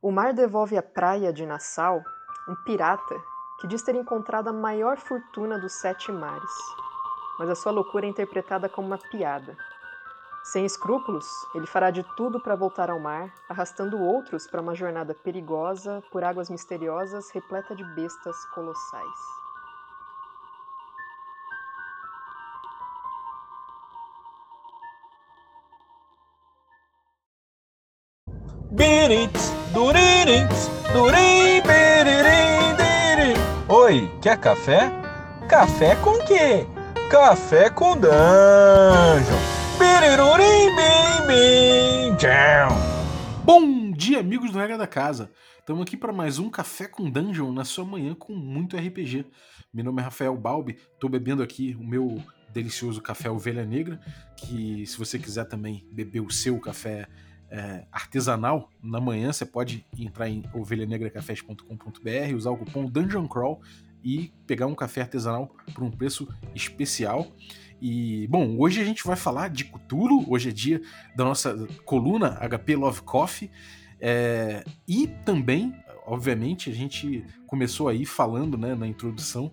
O mar devolve à praia de Nassau um pirata que diz ter encontrado a maior fortuna dos sete mares. Mas a sua loucura é interpretada como uma piada. Sem escrúpulos, ele fará de tudo para voltar ao mar, arrastando outros para uma jornada perigosa por águas misteriosas repleta de bestas colossais. Oi, quer café? Café com quê? Café com dungeon. Bom dia, amigos do Regra da Casa. Estamos aqui para mais um Café com Dungeon na sua manhã com muito RPG. Meu nome é Rafael Balbi, estou bebendo aqui o meu delicioso café Ovelha Negra, que se você quiser também beber o seu café é, artesanal, na manhã você pode entrar em ovelhanegracafés.com.br, usar o cupom Dungeon Crawl e pegar um café artesanal por um preço especial. E, bom, hoje a gente vai falar de Cthulhu, hoje é dia da nossa coluna HP Love Coffee, é, e também, obviamente, a gente começou aí falando né, na introdução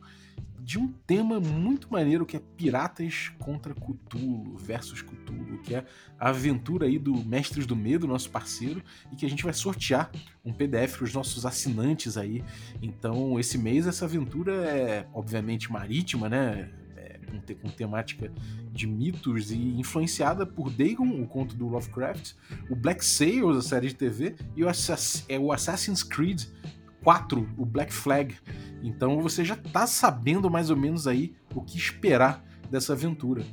de um tema muito maneiro que é Piratas contra Cthulhu versus Cthulhu, que é a aventura aí do Mestres do Medo, nosso parceiro, e que a gente vai sortear um PDF para os nossos assinantes aí. Então, esse mês essa aventura é obviamente marítima, né? É, com, temática de mitos e influenciada por Dagon, o conto do Lovecraft, o Black Sails, a série de TV, e é o Assassin's Creed 4, o Black Flag. Então você já está sabendo mais ou menos aí o que esperar dessa aventura.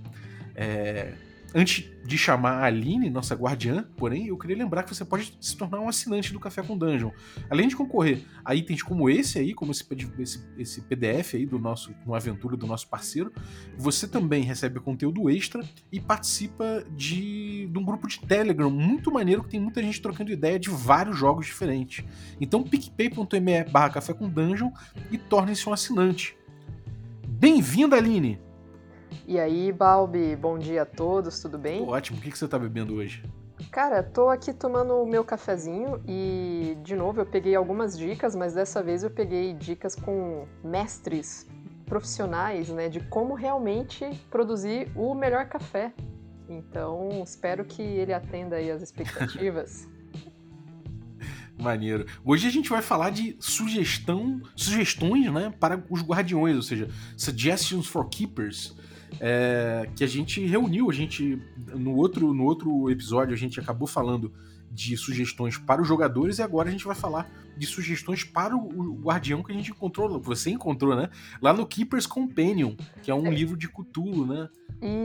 É, Antes de chamar a Aline, nossa guardiã, porém, eu queria lembrar que você pode se tornar um assinante do Café com Dungeon. Além de concorrer a itens como esse aí, como esse, esse, esse PDF aí do nosso, uma aventura do nosso parceiro, você também recebe conteúdo extra e participa de, de um grupo de Telegram muito maneiro que tem muita gente trocando ideia de vários jogos diferentes. Então, picpay.me barra café com dungeon e torne-se um assinante. Bem-vinda, Aline! E aí, Balbi, bom dia a todos, tudo bem? Tô ótimo, o que, que você tá bebendo hoje? Cara, tô aqui tomando o meu cafezinho e, de novo, eu peguei algumas dicas, mas dessa vez eu peguei dicas com mestres profissionais, né, de como realmente produzir o melhor café. Então, espero que ele atenda aí as expectativas. Maneiro. Hoje a gente vai falar de sugestão, sugestões, né, para os guardiões, ou seja, suggestions for keepers é, que a gente reuniu, a gente no outro, no outro episódio a gente acabou falando de sugestões para os jogadores e agora a gente vai falar de sugestões para o guardião que a gente encontrou, você encontrou, né? Lá no Keeper's Companion, que é um é. livro de Cthulhu, né?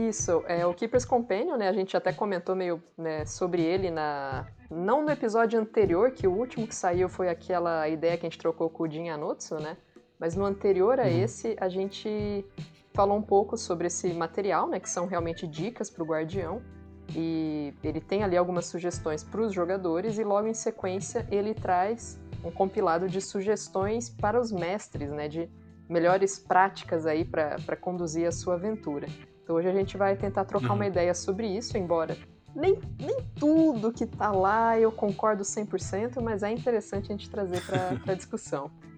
Isso, é o Keeper's Companion, né? A gente até comentou meio né, sobre ele na não no episódio anterior, que o último que saiu foi aquela ideia que a gente trocou com o Jin Anotsu, né? Mas no anterior a uhum. esse, a gente falou um pouco sobre esse material, né, que são realmente dicas para o guardião. E ele tem ali algumas sugestões para os jogadores e logo em sequência ele traz um compilado de sugestões para os mestres, né, de melhores práticas aí para conduzir a sua aventura. Então hoje a gente vai tentar trocar uma uhum. ideia sobre isso, embora nem, nem tudo que está lá eu concordo 100%, mas é interessante a gente trazer para a discussão.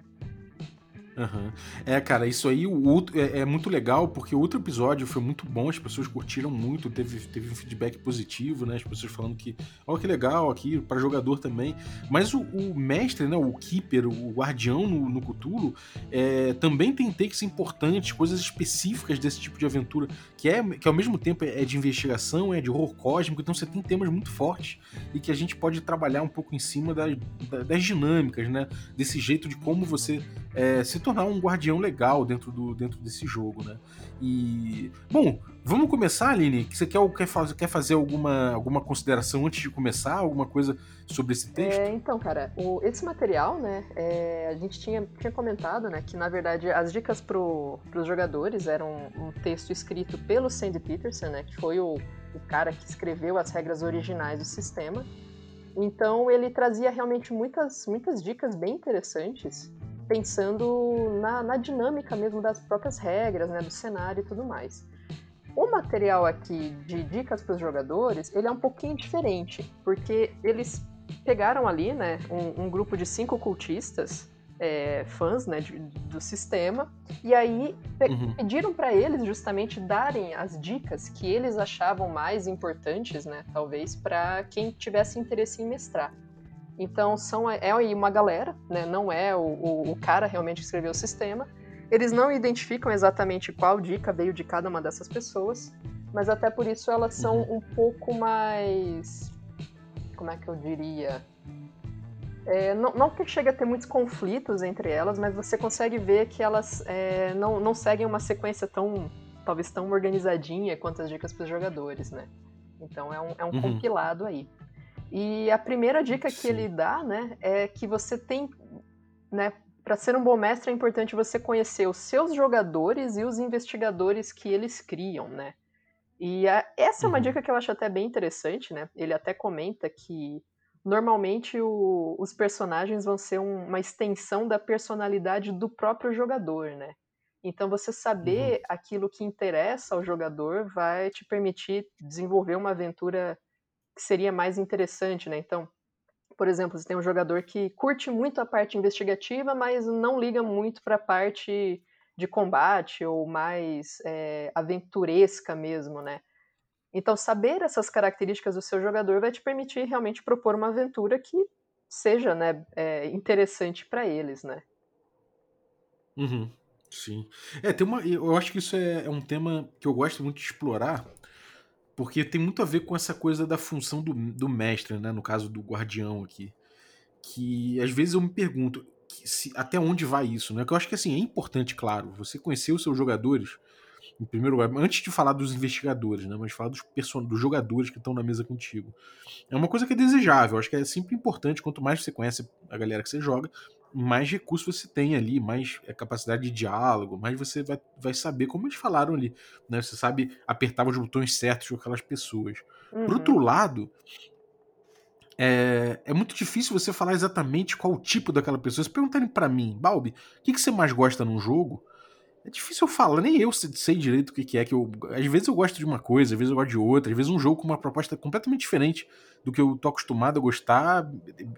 Uhum. É, cara, isso aí o é, é, muito legal, porque o outro episódio foi muito bom, as pessoas curtiram muito, teve, teve um feedback positivo, né? As pessoas falando que, ó, oh, que legal aqui, para jogador também. Mas o, o, mestre, né? O keeper, o guardião no, no Cthulhu, é, também tem takes importantes, coisas específicas desse tipo de aventura, que, é, que ao mesmo tempo é de investigação, é de horror cósmico, então você tem temas muito fortes e que a gente pode trabalhar um pouco em cima das, das dinâmicas, né? Desse jeito de como você é, se tornar um guardião legal dentro, do, dentro desse jogo, né? E. Bom, vamos começar, Aline? Você quer, quer, fazer, quer fazer alguma, alguma consideração antes de começar? Alguma coisa sobre esse texto? É, então, cara, o, esse material, né? É, a gente tinha, tinha comentado, né? Que na verdade as dicas para os jogadores eram um texto escrito pelo Sandy Peterson, né? Que foi o, o cara que escreveu as regras originais do sistema. Então ele trazia realmente muitas, muitas dicas bem interessantes pensando na, na dinâmica mesmo das próprias regras, né, do cenário e tudo mais. O material aqui de dicas para os jogadores, ele é um pouquinho diferente, porque eles pegaram ali, né, um, um grupo de cinco cultistas é, fãs né, de, do sistema, e aí uhum. pediram para eles justamente darem as dicas que eles achavam mais importantes, né, talvez, para quem tivesse interesse em mestrar. Então são, é aí uma galera, né, não é o, o, o cara realmente que escreveu o sistema. Eles não identificam exatamente qual dica veio de cada uma dessas pessoas, mas até por isso elas são uhum. um pouco mais. Como é que eu diria? É, não, não, que chegue a ter muitos conflitos entre elas, mas você consegue ver que elas é, não, não seguem uma sequência tão, talvez tão organizadinha quanto as dicas para os jogadores, né? Então é um, é um uhum. compilado aí. E a primeira dica que Sim. ele dá, né, é que você tem, né, para ser um bom mestre é importante você conhecer os seus jogadores e os investigadores que eles criam, né? E a, essa é uma uhum. dica que eu acho até bem interessante, né? Ele até comenta que normalmente o, os personagens vão ser um, uma extensão da personalidade do próprio jogador, né? Então você saber uhum. aquilo que interessa ao jogador vai te permitir desenvolver uma aventura que seria mais interessante, né? Então, por exemplo, você tem um jogador que curte muito a parte investigativa, mas não liga muito para a parte de combate ou mais é, aventuresca mesmo, né? Então, saber essas características do seu jogador vai te permitir realmente propor uma aventura que seja né, é, interessante para eles, né? Uhum, sim. É, tem uma, eu acho que isso é, é, um tema que eu gosto muito de explorar, porque tem muito a ver com essa coisa da função do, do mestre, né? No caso do guardião aqui. Que às vezes eu me pergunto se, até onde vai isso, né? Que eu acho que assim, é importante, claro, você conhecer os seus jogadores em primeiro lugar, antes de falar dos investigadores, né, mas falar dos, person dos jogadores que estão na mesa contigo. É uma coisa que é desejável, acho que é sempre importante, quanto mais você conhece a galera que você joga, mais recursos você tem ali, mais é, capacidade de diálogo, mais você vai, vai saber como eles falaram ali, né? Você sabe apertar os botões certos com aquelas pessoas. Uhum. Por outro lado, é, é, muito difícil você falar exatamente qual o tipo daquela pessoa. Se perguntarem para mim, Balbi, o que, que você mais gosta num jogo? É difícil eu falar, nem eu sei direito o que é que eu. Às vezes eu gosto de uma coisa, às vezes eu gosto de outra, às vezes um jogo com uma proposta completamente diferente do que eu tô acostumado a gostar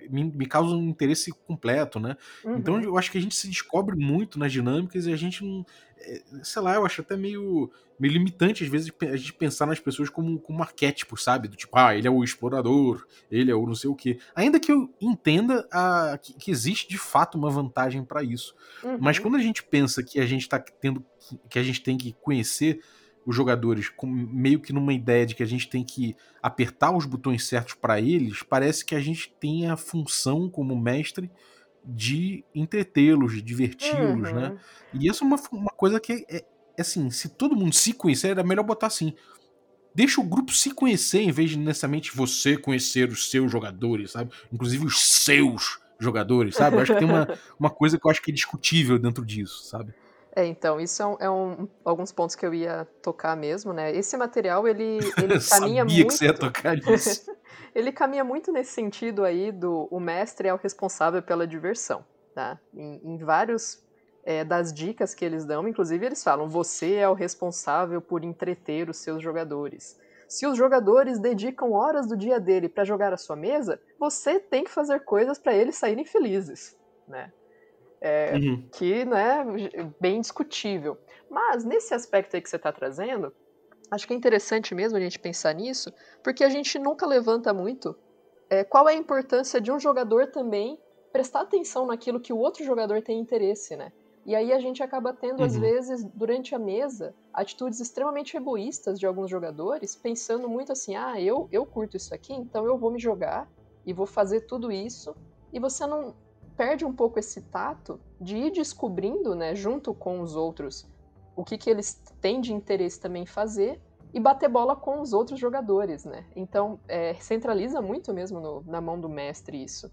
me, me causa um interesse completo, né? Uhum. Então eu acho que a gente se descobre muito nas dinâmicas e a gente não. É, sei lá, eu acho até meio, meio limitante às vezes a gente pensar nas pessoas como, como arquétipos, sabe? Do tipo, ah, ele é o explorador, ele é o não sei o quê. Ainda que eu entenda a, que, que existe de fato uma vantagem para isso. Uhum. Mas quando a gente pensa que a gente tá tendo. que a gente tem que conhecer os jogadores com, meio que numa ideia de que a gente tem que apertar os botões certos para eles, parece que a gente tem a função como mestre de entretê-los, de diverti-los, uhum. né? E isso é uma, uma coisa que é, é, assim, se todo mundo se conhecer, era melhor botar assim. Deixa o grupo se conhecer em vez de necessariamente você conhecer os seus jogadores, sabe? Inclusive os seus jogadores, sabe? Eu acho que tem uma, uma coisa que eu acho que é discutível dentro disso, sabe? É, então, isso é, um, é um, alguns pontos que eu ia tocar mesmo, né? Esse material, ele, ele caminha muito... Sabia que você ia tocar nisso. ele caminha muito nesse sentido aí do o mestre é o responsável pela diversão, tá? Em, em vários é, das dicas que eles dão, inclusive eles falam, você é o responsável por entreter os seus jogadores. Se os jogadores dedicam horas do dia dele para jogar a sua mesa, você tem que fazer coisas para eles saírem felizes, né? É, uhum. Que, né, bem discutível. Mas, nesse aspecto aí que você está trazendo, acho que é interessante mesmo a gente pensar nisso, porque a gente nunca levanta muito é, qual é a importância de um jogador também prestar atenção naquilo que o outro jogador tem interesse, né? E aí a gente acaba tendo, uhum. às vezes, durante a mesa, atitudes extremamente egoístas de alguns jogadores, pensando muito assim, ah, eu, eu curto isso aqui, então eu vou me jogar e vou fazer tudo isso, e você não, perde um pouco esse tato de ir descobrindo, né, junto com os outros, o que, que eles têm de interesse também fazer e bater bola com os outros jogadores, né? Então, é, centraliza muito mesmo no, na mão do mestre isso.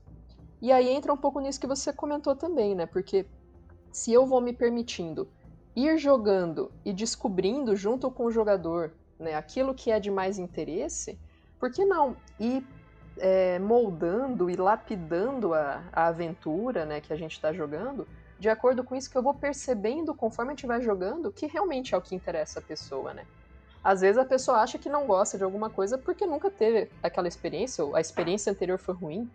E aí entra um pouco nisso que você comentou também, né? Porque se eu vou me permitindo ir jogando e descobrindo junto com o jogador né, aquilo que é de mais interesse, por que não ir é, moldando e lapidando a, a aventura né, que a gente está jogando, de acordo com isso que eu vou percebendo conforme a gente vai jogando que realmente é o que interessa a pessoa, né? Às vezes a pessoa acha que não gosta de alguma coisa porque nunca teve aquela experiência, ou a experiência anterior foi ruim,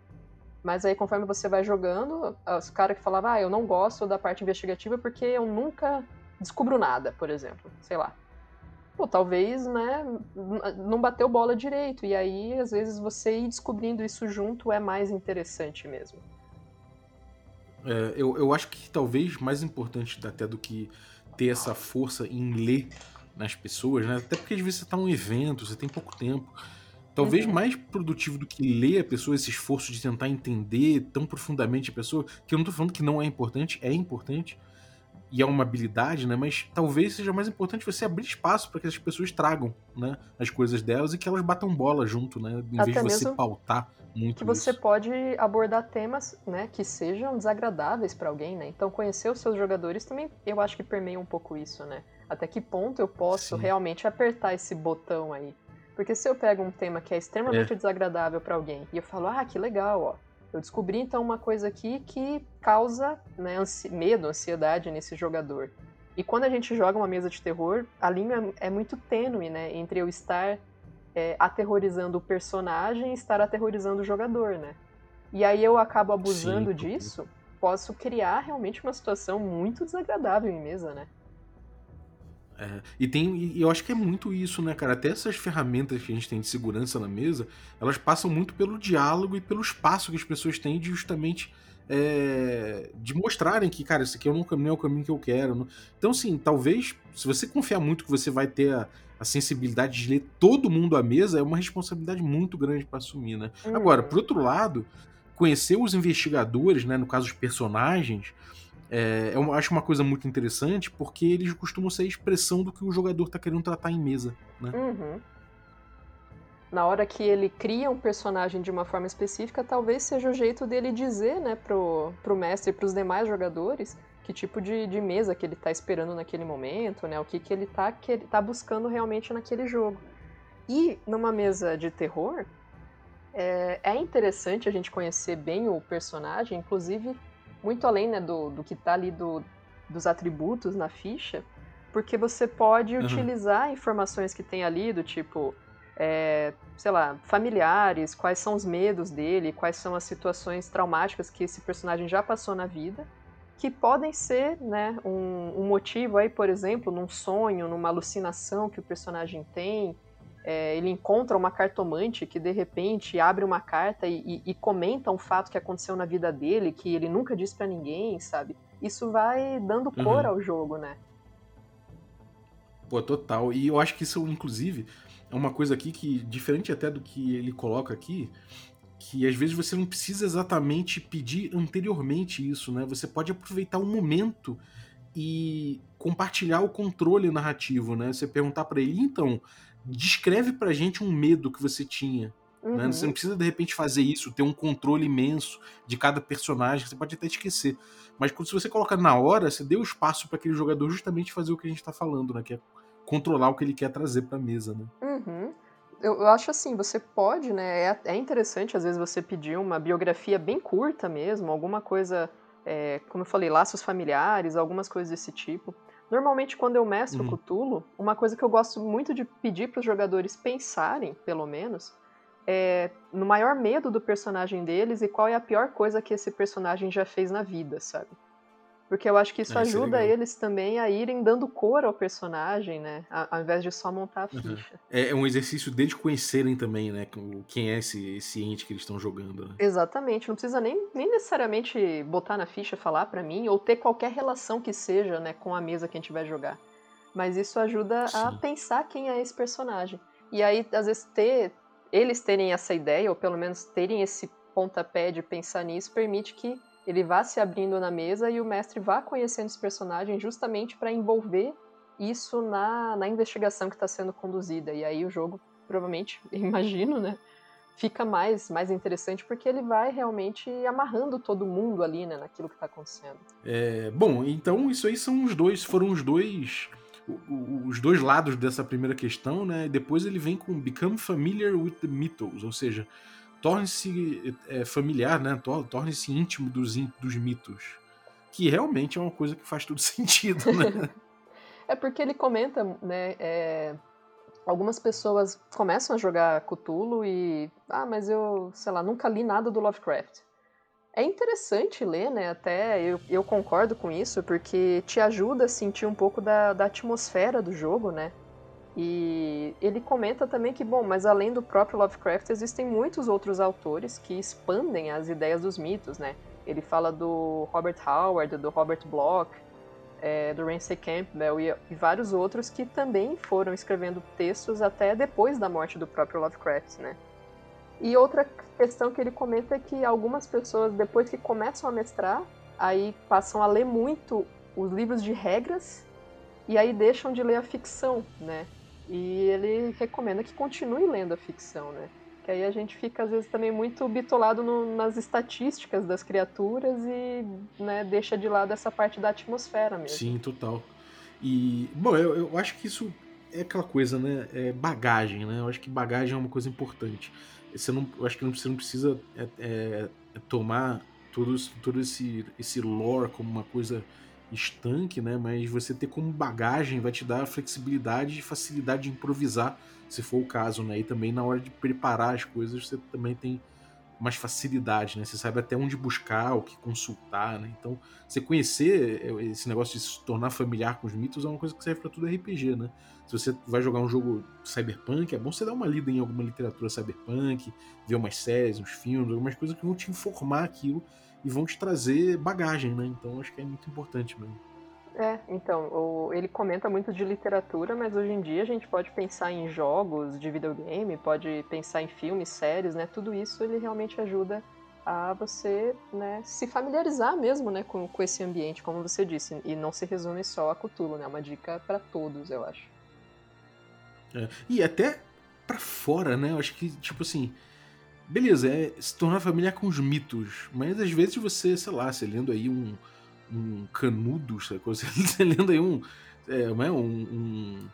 Mas aí, conforme você vai jogando, os caras que falavam, ah, eu não gosto da parte investigativa porque eu nunca descubro nada, por exemplo. Sei lá. Pô, talvez, né, não bateu bola direito. E aí, às vezes, você ir descobrindo isso junto é mais interessante mesmo. É, eu, eu acho que talvez mais importante até do que ter essa força em ler nas pessoas, né? Até porque às vezes você tá num evento, você tem pouco tempo. Talvez uhum. mais produtivo do que ler a pessoa, esse esforço de tentar entender tão profundamente a pessoa, que eu não tô falando que não é importante, é importante, e é uma habilidade, né? Mas talvez seja mais importante você abrir espaço para que as pessoas tragam, né, as coisas delas e que elas batam bola junto, né? Em Até vez de você pautar muito. Que você isso. pode abordar temas, né, que sejam desagradáveis para alguém, né? Então conhecer os seus jogadores também, eu acho que permeia um pouco isso, né? Até que ponto eu posso Sim. realmente apertar esse botão aí porque se eu pego um tema que é extremamente é. desagradável para alguém e eu falo, ah, que legal, ó. Eu descobri então uma coisa aqui que causa né, ansi medo, ansiedade nesse jogador. E quando a gente joga uma mesa de terror, a linha é muito tênue, né? Entre eu estar é, aterrorizando o personagem e estar aterrorizando o jogador, né? E aí eu acabo abusando Sim. disso, posso criar realmente uma situação muito desagradável em mesa, né? É, e tem, e eu acho que é muito isso, né, cara? Até essas ferramentas que a gente tem de segurança na mesa, elas passam muito pelo diálogo e pelo espaço que as pessoas têm de justamente é, de mostrarem que, cara, isso aqui não é o caminho que eu quero. Então, assim, talvez, se você confiar muito que você vai ter a, a sensibilidade de ler todo mundo à mesa, é uma responsabilidade muito grande para assumir, né? Uhum. Agora, por outro lado, conhecer os investigadores, né, no caso os personagens, é, eu acho uma coisa muito interessante porque eles costumam ser a expressão do que o jogador está querendo tratar em mesa, né? Uhum. Na hora que ele cria um personagem de uma forma específica, talvez seja o jeito dele dizer, né, pro, pro mestre e pros demais jogadores que tipo de, de mesa que ele está esperando naquele momento, né, o que, que ele está que ele tá buscando realmente naquele jogo. E numa mesa de terror, é, é interessante a gente conhecer bem o personagem, inclusive muito além né, do, do que está ali do, dos atributos na ficha, porque você pode uhum. utilizar informações que tem ali, do tipo, é, sei lá, familiares, quais são os medos dele, quais são as situações traumáticas que esse personagem já passou na vida, que podem ser né, um, um motivo aí, por exemplo, num sonho, numa alucinação que o personagem tem, é, ele encontra uma cartomante que de repente abre uma carta e, e, e, comenta um fato que aconteceu na vida dele, que ele nunca disse para ninguém, sabe? Isso vai dando cor uhum. ao jogo, né? Pô, total. E eu acho que isso, inclusive, é uma coisa aqui que, diferente até do que ele coloca aqui, que às vezes você não precisa exatamente pedir anteriormente isso, né? Você pode aproveitar o momento e compartilhar o controle narrativo, né? Você perguntar para ele, então, descreve pra gente um medo que você tinha. Uhum. Né? Você não precisa, de repente, fazer isso, ter um controle imenso de cada personagem, você pode até esquecer. Mas se você coloca na hora, você deu espaço para aquele jogador justamente fazer o que a gente está falando, né? Que é controlar o que ele quer trazer para a mesa, né? Uhum. Eu, eu, acho assim, você pode, né? É, é, interessante, às vezes, você pedir uma biografia bem curta mesmo, alguma coisa, é, como eu falei, laços familiares, algumas coisas desse tipo. Normalmente, quando eu mestro uhum. Cthulhu, uma coisa que eu gosto muito de pedir para os jogadores pensarem, pelo menos, é no maior medo do personagem deles e qual é a pior coisa que esse personagem já fez na vida, sabe? Porque eu acho que isso é, ajuda eles também a irem dando cor ao personagem, né? Ao invés de só montar a ficha. Uhum. É, um exercício deles conhecerem também, né? Quem é esse, esse ente que eles estão jogando. Né? Exatamente. Não precisa nem, nem necessariamente botar na ficha, falar para mim, ou ter qualquer relação que seja, né? Com a mesa que a gente vai jogar. Mas isso ajuda Sim. a pensar quem é esse personagem. E aí, às vezes, ter eles terem essa ideia, ou pelo menos terem esse pontapé de pensar nisso, permite que ele vá se abrindo na mesa e o mestre vá conhecendo os personagens justamente para envolver isso na, na investigação que está sendo conduzida. E aí o jogo, provavelmente, imagino, né? Fica mais, mais interessante porque ele vai realmente amarrando todo mundo ali, né, naquilo que está acontecendo. É, bom, então isso aí são os dois, foram os dois os dois lados dessa primeira questão, né? Depois ele vem com Become Familiar with the Mythos, ou seja, torne-se é, familiar, né? Torne-se íntimo dos, dos mitos. Que realmente é uma coisa que faz todo sentido, né? é porque ele comenta, né? É, algumas pessoas começam a jogar Cthulhu e. Ah, mas eu, sei lá, nunca li nada do Lovecraft. É interessante ler, né? Até eu, eu concordo com isso, porque te ajuda a sentir um pouco da, da atmosfera do jogo, né? E ele comenta também que, bom, mas além do próprio Lovecraft, existem muitos outros autores que expandem as ideias dos mitos, né? Ele fala do Robert Howard, do Robert Bloch, é, do Ramsey Campbell e, e, vários outros que também foram escrevendo textos até depois da morte do próprio Lovecraft, né? E outra questão que ele comenta é que algumas pessoas, depois que começam a mestrar, aí passam a ler muito os livros de regras e aí deixam de ler a ficção, né? E ele recomenda que continue lendo a ficção, né? Que aí a gente fica, às vezes, também muito bitolado no, nas estatísticas das criaturas e né, deixa de lado essa parte da atmosfera mesmo. Sim, total. E, bom, eu, eu acho que isso é aquela coisa, né? É bagagem, né? Eu acho que bagagem é uma coisa importante. Você não, eu acho que você não precisa é, é, tomar todo, todo esse, esse lore como uma coisa estanque, né? Mas você ter como bagagem vai te dar flexibilidade e facilidade de improvisar, se for o caso, né? E também na hora de preparar as coisas você também tem mais facilidade, né? Você sabe até onde buscar, o que consultar, né? Então, você conhecer é, esse negócio de se tornar familiar com os mitos é uma coisa que serve para tudo RPG, né? Se você vai jogar um jogo cyberpunk, é bom você dar uma lida em alguma literatura cyberpunk, ver umas séries, uns filmes, algumas coisas que vão te informar aquilo e vão te trazer bagagem, né? Então, acho que é muito importante mesmo. É, então, o, ele comenta muito de literatura, mas hoje em dia a gente pode pensar em jogos de videogame, pode pensar em filmes, séries, né? Tudo isso ele realmente ajuda a você né, se familiarizar mesmo né, com, com esse ambiente, como você disse, e não se resume só a Cthulhu, né? É uma dica para todos, eu acho. É, e até para fora, né? Eu acho que, tipo assim, beleza, é se tornar familiar com os mitos, mas às vezes você, sei lá, você lendo aí um um canudo, sabe? Você lendo aí um, é, um, um,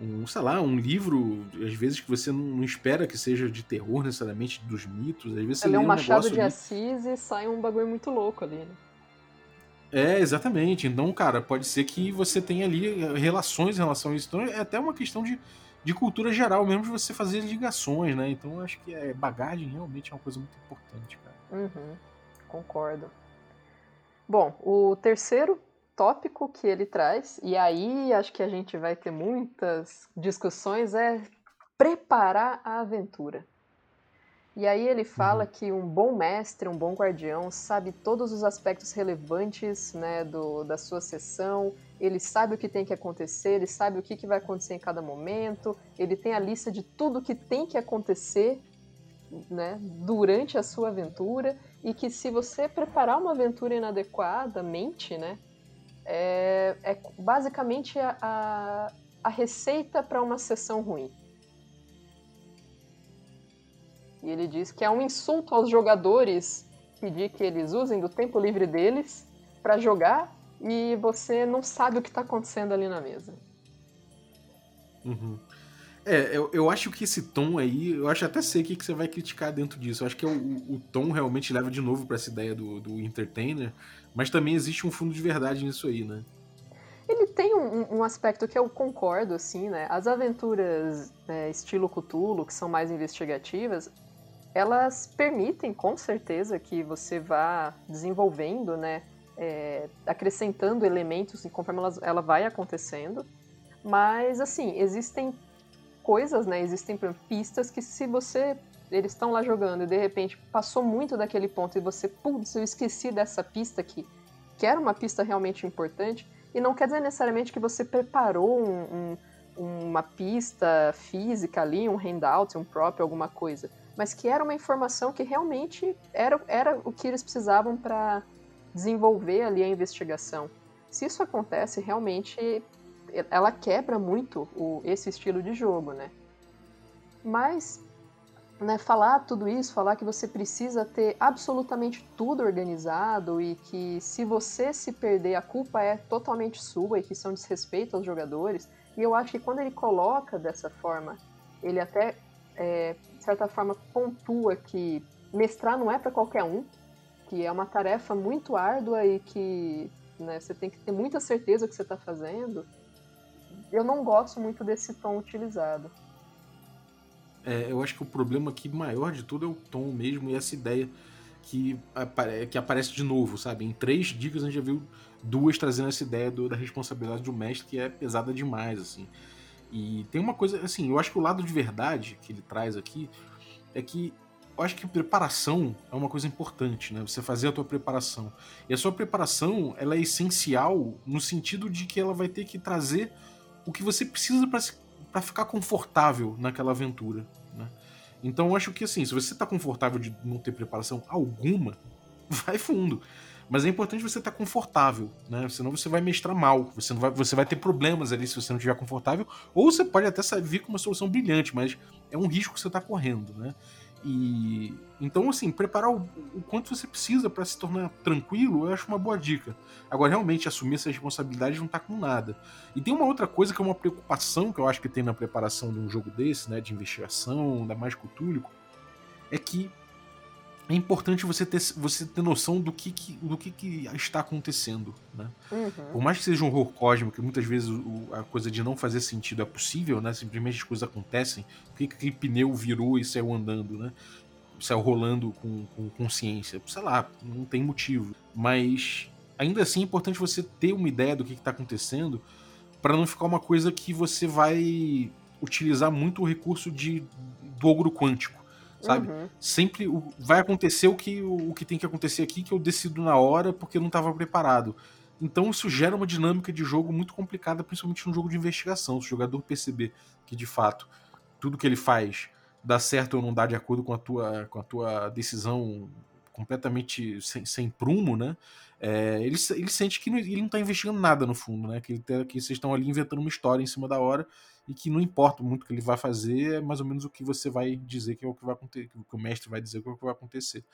um, sei lá, um livro, às vezes que você não espera que seja de terror necessariamente, dos mitos, às vezes você lê um, um Machado de ali... Assis e sai um bagulho muito louco ali, né? É, exatamente. Então, cara, pode ser que você tenha ali relações em relação a isso. Então, é até uma questão de, de cultura geral mesmo, de você fazer ligações, né? Então, acho que é, bagagem realmente é uma coisa muito importante, cara. Uhum, concordo. Bom, o terceiro tópico que ele traz, e aí acho que a gente vai ter muitas discussões, é preparar a aventura. E aí ele fala uhum. que um bom mestre, um bom guardião, sabe todos os aspectos relevantes né, do, da sua sessão, ele sabe o que tem que acontecer, ele sabe o que, que vai acontecer em cada momento, ele tem a lista de tudo que tem que acontecer né, durante a sua aventura e que se você preparar uma aventura inadequadamente, né, é, é basicamente a, a, a receita para uma sessão ruim. E ele diz que é um insulto aos jogadores pedir que eles usem do tempo livre deles para jogar e você não sabe o que está acontecendo ali na mesa. Uhum. É, eu, eu acho que esse tom aí, eu acho até sei o que, que você vai criticar dentro disso. Eu acho que é o, o tom realmente leva de novo para essa ideia do, do entertainer, mas também existe um fundo de verdade nisso aí, né? Ele tem um, um aspecto que eu concordo, assim, né? As aventuras né, estilo Cthulhu, que são mais investigativas, elas permitem, com certeza, que você vá desenvolvendo, né? É, acrescentando elementos conforme ela, ela vai acontecendo. Mas, assim, existem coisas, né? Existem pistas que se você eles estão lá jogando e de repente passou muito daquele ponto e você, putz, eu esqueci dessa pista aqui, que era uma pista realmente importante, e não quer dizer necessariamente que você preparou um, um, uma pista física ali, um handout, um próprio, alguma coisa, mas que era uma informação que realmente era, era o que eles precisavam para desenvolver ali a investigação. Se isso acontece, realmente ela quebra muito o, esse estilo de jogo, né? Mas, né, falar tudo isso, falar que você precisa ter absolutamente tudo organizado e que se você se perder, a culpa é totalmente sua e que são desrespeito aos jogadores. E eu acho que quando ele coloca dessa forma, ele até, é, certa forma, pontua que mestrar não é para qualquer um, que é uma tarefa muito árdua e que né, você tem que ter muita certeza que você está fazendo eu não gosto muito desse tom utilizado. É, eu acho que o problema aqui maior de tudo é o tom mesmo e essa ideia que, apare que aparece de novo, sabe? Em três dicas a gente já viu duas trazendo essa ideia do, da responsabilidade do mestre que é pesada demais, assim. E tem uma coisa, assim, eu acho que o lado de verdade que ele traz aqui é que eu acho que preparação é uma coisa importante, né? Você fazer a tua preparação. E a sua preparação, ela é essencial no sentido de que ela vai ter que trazer o que você precisa para ficar confortável naquela aventura, né? Então eu acho que assim, se você tá confortável de não ter preparação alguma, vai fundo. Mas é importante você estar tá confortável, né? Senão você vai mestrar mal. Você, não vai, você vai ter problemas ali se você não estiver confortável. Ou você pode até vir com uma solução brilhante, mas é um risco que você está correndo, né? E então, assim, preparar o, o quanto você precisa para se tornar tranquilo, eu acho uma boa dica. Agora, realmente, assumir essa responsabilidade não tá com nada. E tem uma outra coisa que é uma preocupação que eu acho que tem na preparação de um jogo desse, né, de investigação, ainda mais cutúlico, é que é importante você ter, você ter noção do que, que do que, que, está acontecendo. Né? Uhum. Por mais que seja um horror cósmico, que muitas vezes o, a coisa de não fazer sentido é possível, né? simplesmente as coisas acontecem. Por que, que aquele pneu virou e saiu andando? Né? Saiu rolando com, com consciência? Sei lá, não tem motivo. Mas ainda assim é importante você ter uma ideia do que está acontecendo para não ficar uma coisa que você vai utilizar muito o recurso de, do ogro quântico sabe? Uhum. Sempre vai acontecer o que, o que tem que acontecer aqui, que eu decido na hora porque eu não estava preparado. Então isso gera uma dinâmica de jogo muito complicada, principalmente no jogo de investigação. Se o jogador perceber que de fato tudo que ele faz dá certo ou não dá de acordo com a tua, com a tua decisão completamente sem, sem prumo, né? É, ele, ele sente que não, ele não está investigando nada no fundo, né? Que, ele, que vocês estão ali inventando uma história em cima da hora e que não importa muito o que ele vai fazer, é mais ou menos o que você vai dizer que é o que vai acontecer, o que o mestre vai dizer que é o que vai acontecer.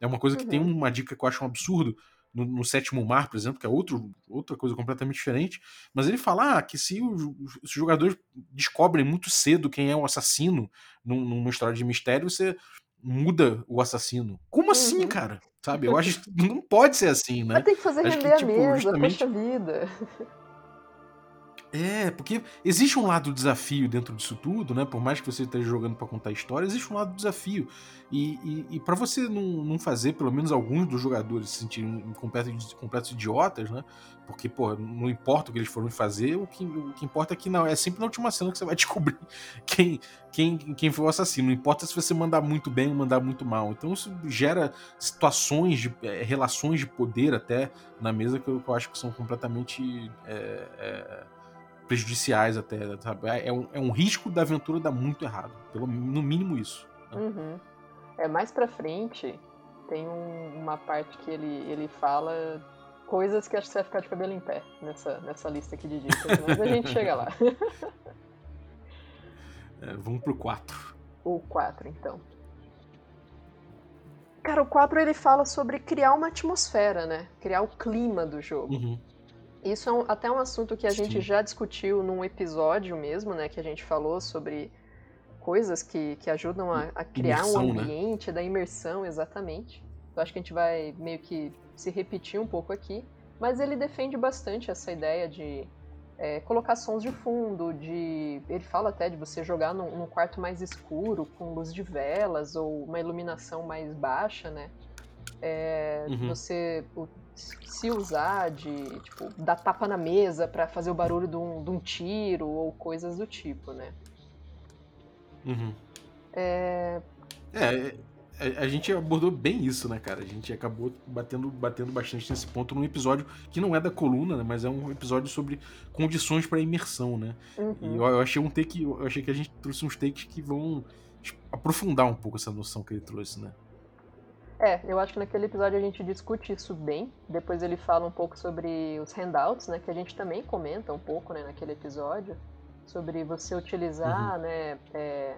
É uma coisa que tem uhum. uma dica que eu acho um absurdo no, no, Sétimo Mar, por exemplo, que é outro, outra coisa completamente diferente, mas ele fala ah, que se os, os, jogadores descobrem muito cedo quem é o assassino num, numa história de mistério, você muda o assassino. Como assim, uhum. cara? Sabe? Eu acho que não pode ser assim, né? Mas tem que fazer acho render que, tipo, a mesa, justamente... poxa vida. É, porque existe um lado do desafio dentro disso tudo, né? Por mais que você esteja jogando para contar história, existe um lado do desafio. E, e, e para você não, não fazer, pelo menos alguns dos jogadores se sentirem completos, completos idiotas, né? Porque, pô, não importa o que eles foram fazer, o que, o que importa é que não, é sempre na última cena que você vai descobrir quem, quem, quem foi o assassino. Não importa se você mandar muito bem ou mandar muito mal. Então isso gera situações, de, é, relações de poder até na mesa que eu, que eu acho que são completamente. É, é, prejudiciais até, sabe? É, é um, é um risco da aventura dar muito errado. Pelo, no mínimo isso. Né? Uhum. É, mais pra frente, tem um, uma parte que ele, ele fala coisas que acho que você vai ficar de cabelo em pé nessa, nessa lista aqui de dicas, mas a gente chega lá. é, vamos pro 4. O 4, então. Cara, o 4 ele fala sobre criar uma atmosfera, né? Criar o clima do jogo. Uhum. Isso é um, até um assunto que a Sim. gente já discutiu num episódio mesmo, né? Que a gente falou sobre coisas que, que ajudam a, a criar imersão, um né? ambiente né? da imersão, exatamente. Eu acho que a gente vai meio que se repetir um pouco aqui. Mas ele defende bastante essa ideia de é, colocar sons de fundo, de. Ele fala até de você jogar num, num, quarto mais escuro, com luz de velas, ou uma iluminação mais baixa, né? É, uhum. Você se usar de, tipo, dar tapa na mesa para fazer o barulho de um, de um, tiro ou coisas do tipo, né? Uhum. É... é... a gente abordou bem isso, né, cara? A gente acabou batendo, batendo bastante nesse ponto num episódio que não é da coluna, né, mas é um episódio sobre condições para imersão, né? Uhum. E eu, eu, achei um take, eu achei que a gente trouxe uns takes que vão tipo, aprofundar um pouco essa noção que ele trouxe, né? É, eu acho que naquele episódio a gente discute isso bem. Depois ele fala um pouco sobre os handouts, né? Que a gente também comenta um pouco, né, naquele episódio. Sobre você utilizar, uhum. né, é,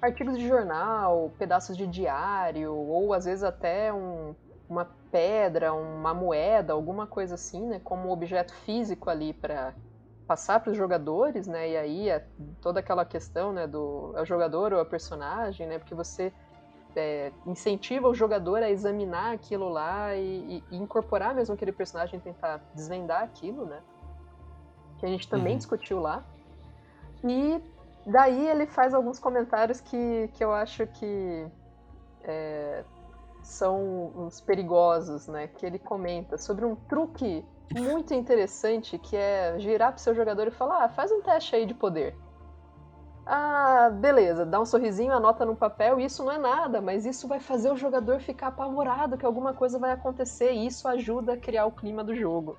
artigos de jornal, pedaços de diário, ou às vezes até um, uma pedra, uma moeda, alguma coisa assim, né? Como objeto físico ali para passar para os jogadores, né? E aí é toda aquela questão, né, do é o jogador ou a personagem, né? Porque você é, incentiva o jogador a examinar aquilo lá e, e, e, incorporar mesmo aquele personagem, tentar desvendar aquilo, né? Que a gente também uhum. discutiu lá. E daí ele faz alguns comentários que, que eu acho que é, são os perigosos, né? Que ele comenta sobre um truque muito interessante que é girar pro seu jogador e falar: ah, faz um teste aí de poder. Ah, beleza, dá um sorrisinho, anota no papel, isso não é nada, mas isso vai fazer o jogador ficar apavorado que alguma coisa vai acontecer e isso ajuda a criar o clima do jogo.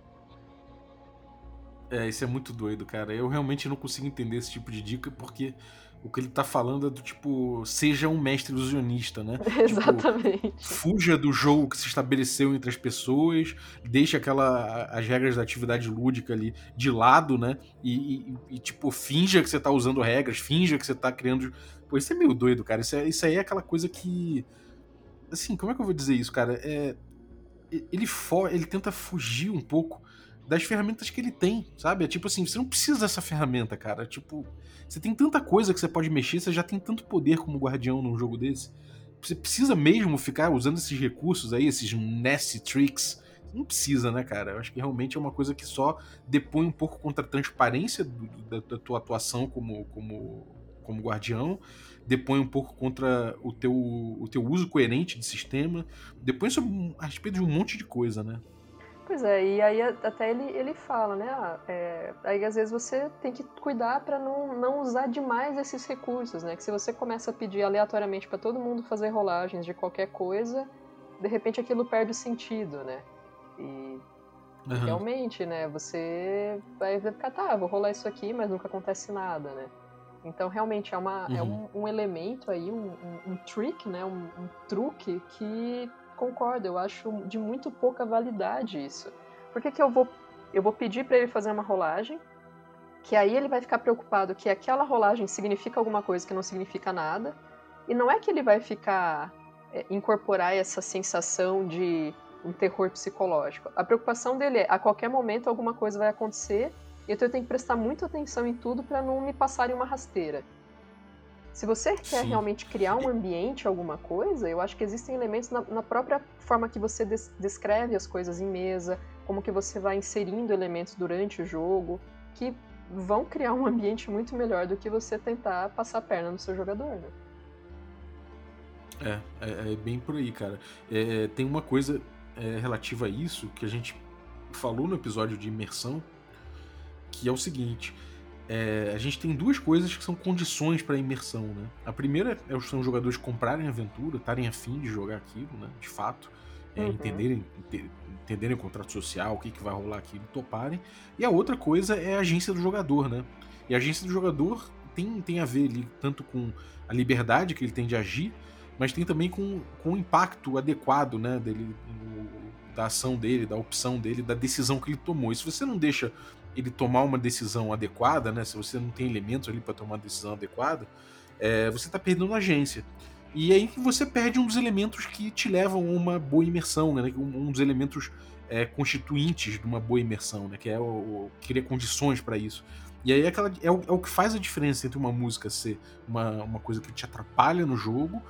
É, isso é muito doido, cara. Eu realmente não consigo entender esse tipo de dica porque o que ele tá falando é do tipo, seja um mestre ilusionista, né? Exatamente. Tipo, fuja do jogo que se estabeleceu entre as pessoas, deixa aquela as regras da atividade lúdica ali de lado, né? E, e, e tipo, finja que você tá usando regras, finja que você tá criando. Pô, isso é meio doido, cara. Isso, é, isso aí é aquela coisa que. Assim, como é que eu vou dizer isso, cara? É, ele, for, ele tenta fugir um pouco das ferramentas que ele tem, sabe? É tipo assim, você não precisa dessa ferramenta, cara. Tipo, você tem tanta coisa que você pode mexer, você já tem tanto poder como guardião num jogo desse. Você precisa mesmo ficar usando esses recursos aí, esses nasty tricks. Não precisa, né, cara? Eu acho que realmente é uma coisa que só depõe um pouco contra a transparência do, da, da, tua atuação como, como, como guardião, depõe um pouco contra o teu, o teu uso coerente de sistema, depõe sobre, a respeito de um monte de coisa, né? Pois é, e aí até ele, ele fala, né? Ah, é, aí às vezes você tem que cuidar para não, não usar demais esses recursos, né? Que se você começa a pedir aleatoriamente para todo mundo fazer rolagens de qualquer coisa, de repente aquilo perde o sentido, né? E uhum. realmente, né? Você vai ficar, tá, vou rolar isso aqui, mas nunca acontece nada, né? Então realmente é, uma, é uhum. é um, um, elemento aí, um, um, um trick, né? Um, um truque que concordo, eu acho de muito pouca validade isso. Por que, que eu vou eu vou pedir para ele fazer uma rolagem, que aí ele vai ficar preocupado que aquela rolagem significa alguma coisa que não significa nada, e não é que ele vai ficar é, incorporar essa sensação de um terror psicológico. A preocupação dele é a qualquer momento alguma coisa vai acontecer, então eu tenho que prestar muita atenção em tudo para não me passarem uma rasteira. Se você quer Sim. realmente criar um ambiente, alguma coisa, eu acho que existem elementos na, na própria forma que você des descreve as coisas em mesa, como que você vai inserindo elementos durante o jogo, que vão criar um ambiente muito melhor do que você tentar passar a perna no seu jogador, né? É, é, é bem por aí, cara. É, tem uma coisa é, relativa a isso que a gente falou no episódio de imersão, que é o seguinte: é, a gente tem duas coisas que são condições para imersão, né? A primeira é são os jogadores comprarem a aventura, estarem afim de jogar aquilo, né? De fato, é, uhum. entenderem, entenderem o contrato social, o que, que vai rolar aqui, toparem. E a outra coisa é a agência do jogador, né? E a agência do jogador tem, tem a ver ali tanto com a liberdade que ele tem de agir, mas tem também com, com o impacto adequado, né? Dele, da ação dele, da opção dele, da decisão que ele tomou. E se você não deixa ele tomar uma decisão adequada, né? Se você não tem elementos ali para tomar uma decisão adequada, é, você está perdendo a agência. E aí você perde um dos elementos que te levam a uma boa imersão, né? Um, dos elementos é, constituintes de uma boa imersão, né? Que é o, o criar condições para isso. E aí é, aquela, é, o, é, o, que faz a diferença entre uma música ser uma, uma coisa que te atrapalha no jogo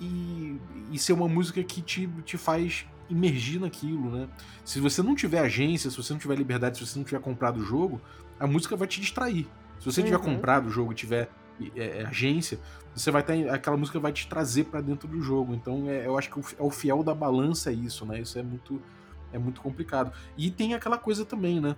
e, e ser uma música que te, te faz imergir naquilo, né? Se você não tiver agência, se você não tiver liberdade, se você não tiver comprado o jogo, a música vai te distrair. Se você uhum. tiver comprado o jogo e tiver é, é, agência, você vai ter aquela música vai te trazer para dentro do jogo. Então, é, eu acho que é o fiel da balança isso, né? Isso é muito é muito complicado. E tem aquela coisa também, né?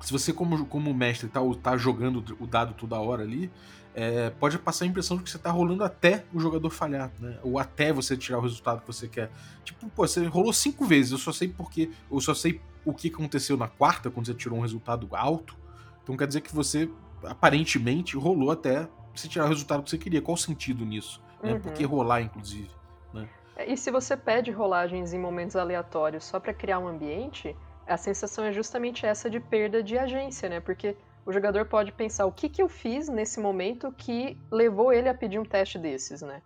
Se você como como mestre tá, tá jogando o dado toda hora ali, é, pode passar a impressão de que você tá rolando até o jogador falhar, né? Ou até você tirar o resultado que você quer. Tipo, pô, você rolou cinco vezes, eu só sei porque. Eu só sei o que aconteceu na quarta, quando você tirou um resultado alto. Então quer dizer que você, aparentemente, rolou até você tirar o resultado que você queria. Qual o sentido nisso? Né? Uhum. Por que rolar, inclusive? Né? E se você pede rolagens em momentos aleatórios só para criar um ambiente, a sensação é justamente essa de perda de agência, né? Porque o jogador pode pensar o que, que eu fiz nesse momento que levou ele a pedir um teste desses, né?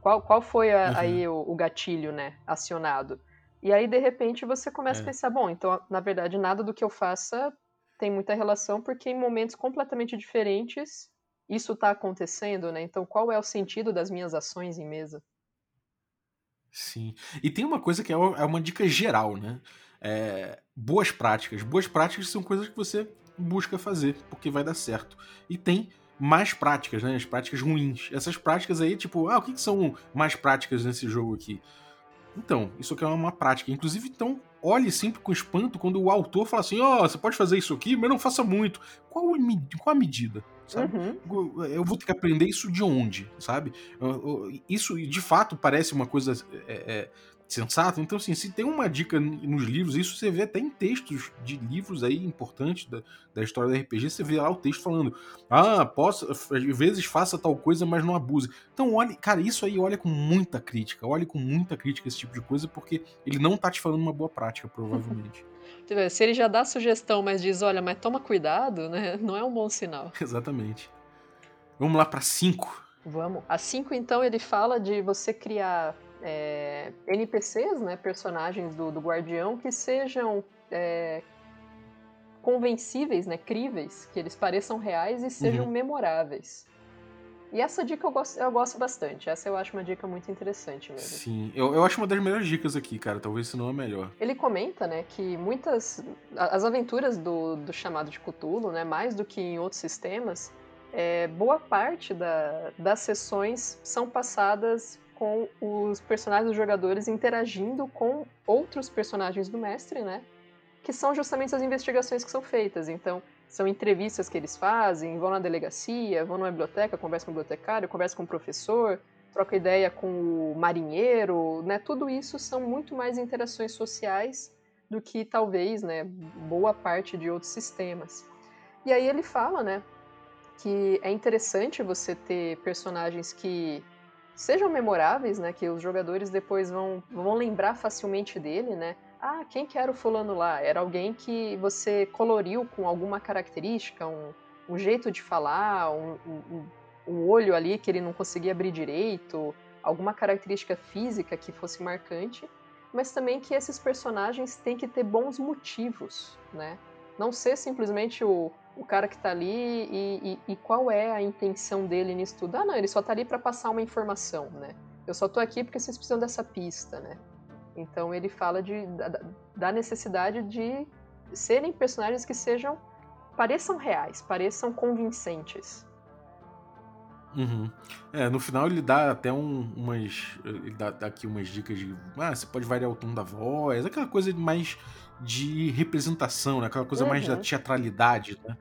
Qual, qual foi a, uhum. aí o, o, gatilho, né, acionado? E aí, de repente, você começa é. a pensar, bom, então, na verdade, nada do que eu faça tem muita relação, porque em momentos completamente diferentes isso está acontecendo, né? Então, qual é o sentido das minhas ações em mesa? Sim. E tem uma coisa que é uma é dica geral, né? É, boas práticas. Boas práticas são coisas que você busca fazer, porque vai dar certo. E tem mais práticas, né? As práticas ruins. Essas práticas aí, tipo, ah, o que, que são mais práticas nesse jogo aqui? Então, isso aqui é uma prática. Inclusive, então, olhe sempre com espanto quando o autor fala assim: ó, oh, você pode fazer isso aqui, mas não faça muito. Qual, qual a medida? Sabe? Uhum. Eu vou ter que aprender isso de onde, sabe? Isso, de fato, parece uma coisa é, é, sensato. Então, assim, se tem uma dica nos livros, isso você vê até em textos de livros aí importantes da, da história do RPG, você vê lá o texto falando: ah, posso, às vezes faça tal coisa, mas não abuse. Então, olhe, cara, isso aí olha com muita crítica, olhe com muita crítica esse tipo de coisa, porque ele não tá te falando uma boa prática, provavelmente. Se ele já dá sugestão, mas diz, olha, mas toma cuidado, né? Não é um bom sinal. Exatamente. Vamos lá para 5. Vamos. A 5, então, ele fala de você criar é, NPCs, né, personagens do, do Guardião, que sejam é, convencíveis, né, críveis, que eles pareçam reais e sejam uhum. memoráveis. E essa dica eu gosto, eu gosto bastante. Essa eu acho uma dica muito interessante mesmo. Sim, eu, eu acho uma das melhores dicas aqui, cara. Talvez se não a melhor. Ele comenta, né, que muitas. As aventuras do, do chamado de Cthulhu, né, mais do que em outros sistemas, é, boa parte da, das sessões são passadas com os personagens dos jogadores interagindo com outros personagens do mestre, né? Que são justamente as investigações que são feitas. Então, são entrevistas que eles fazem, vão na delegacia, vão na biblioteca, conversam com o bibliotecário, conversam com o professor, troca ideia com o marinheiro, né? Tudo isso são muito mais interações sociais do que talvez, né, boa parte de outros sistemas. E aí ele fala, né, que é interessante você ter personagens que sejam memoráveis, né? Que os jogadores depois vão, vão lembrar facilmente dele, né? Ah, quem que era o fulano lá? Era alguém que você coloriu com alguma característica, um, um jeito de falar, um, um, um olho ali que ele não conseguia abrir direito, alguma característica física que fosse marcante, mas também que esses personagens têm que ter bons motivos, né? Não ser simplesmente o, o cara que tá ali e, e, e, qual é a intenção dele nisso tudo. Ah, não, ele só tá ali para passar uma informação, né? Eu só tô aqui porque vocês precisam dessa pista, né? Então ele fala de, da, da necessidade de serem personagens que sejam pareçam reais, pareçam convincentes. Uhum. É, no final ele dá até um, umas. Ele dá, aqui umas dicas de. Ah, você pode variar o tom da voz, aquela coisa mais de representação, né? aquela coisa uhum. mais da uhum. teatralidade, né?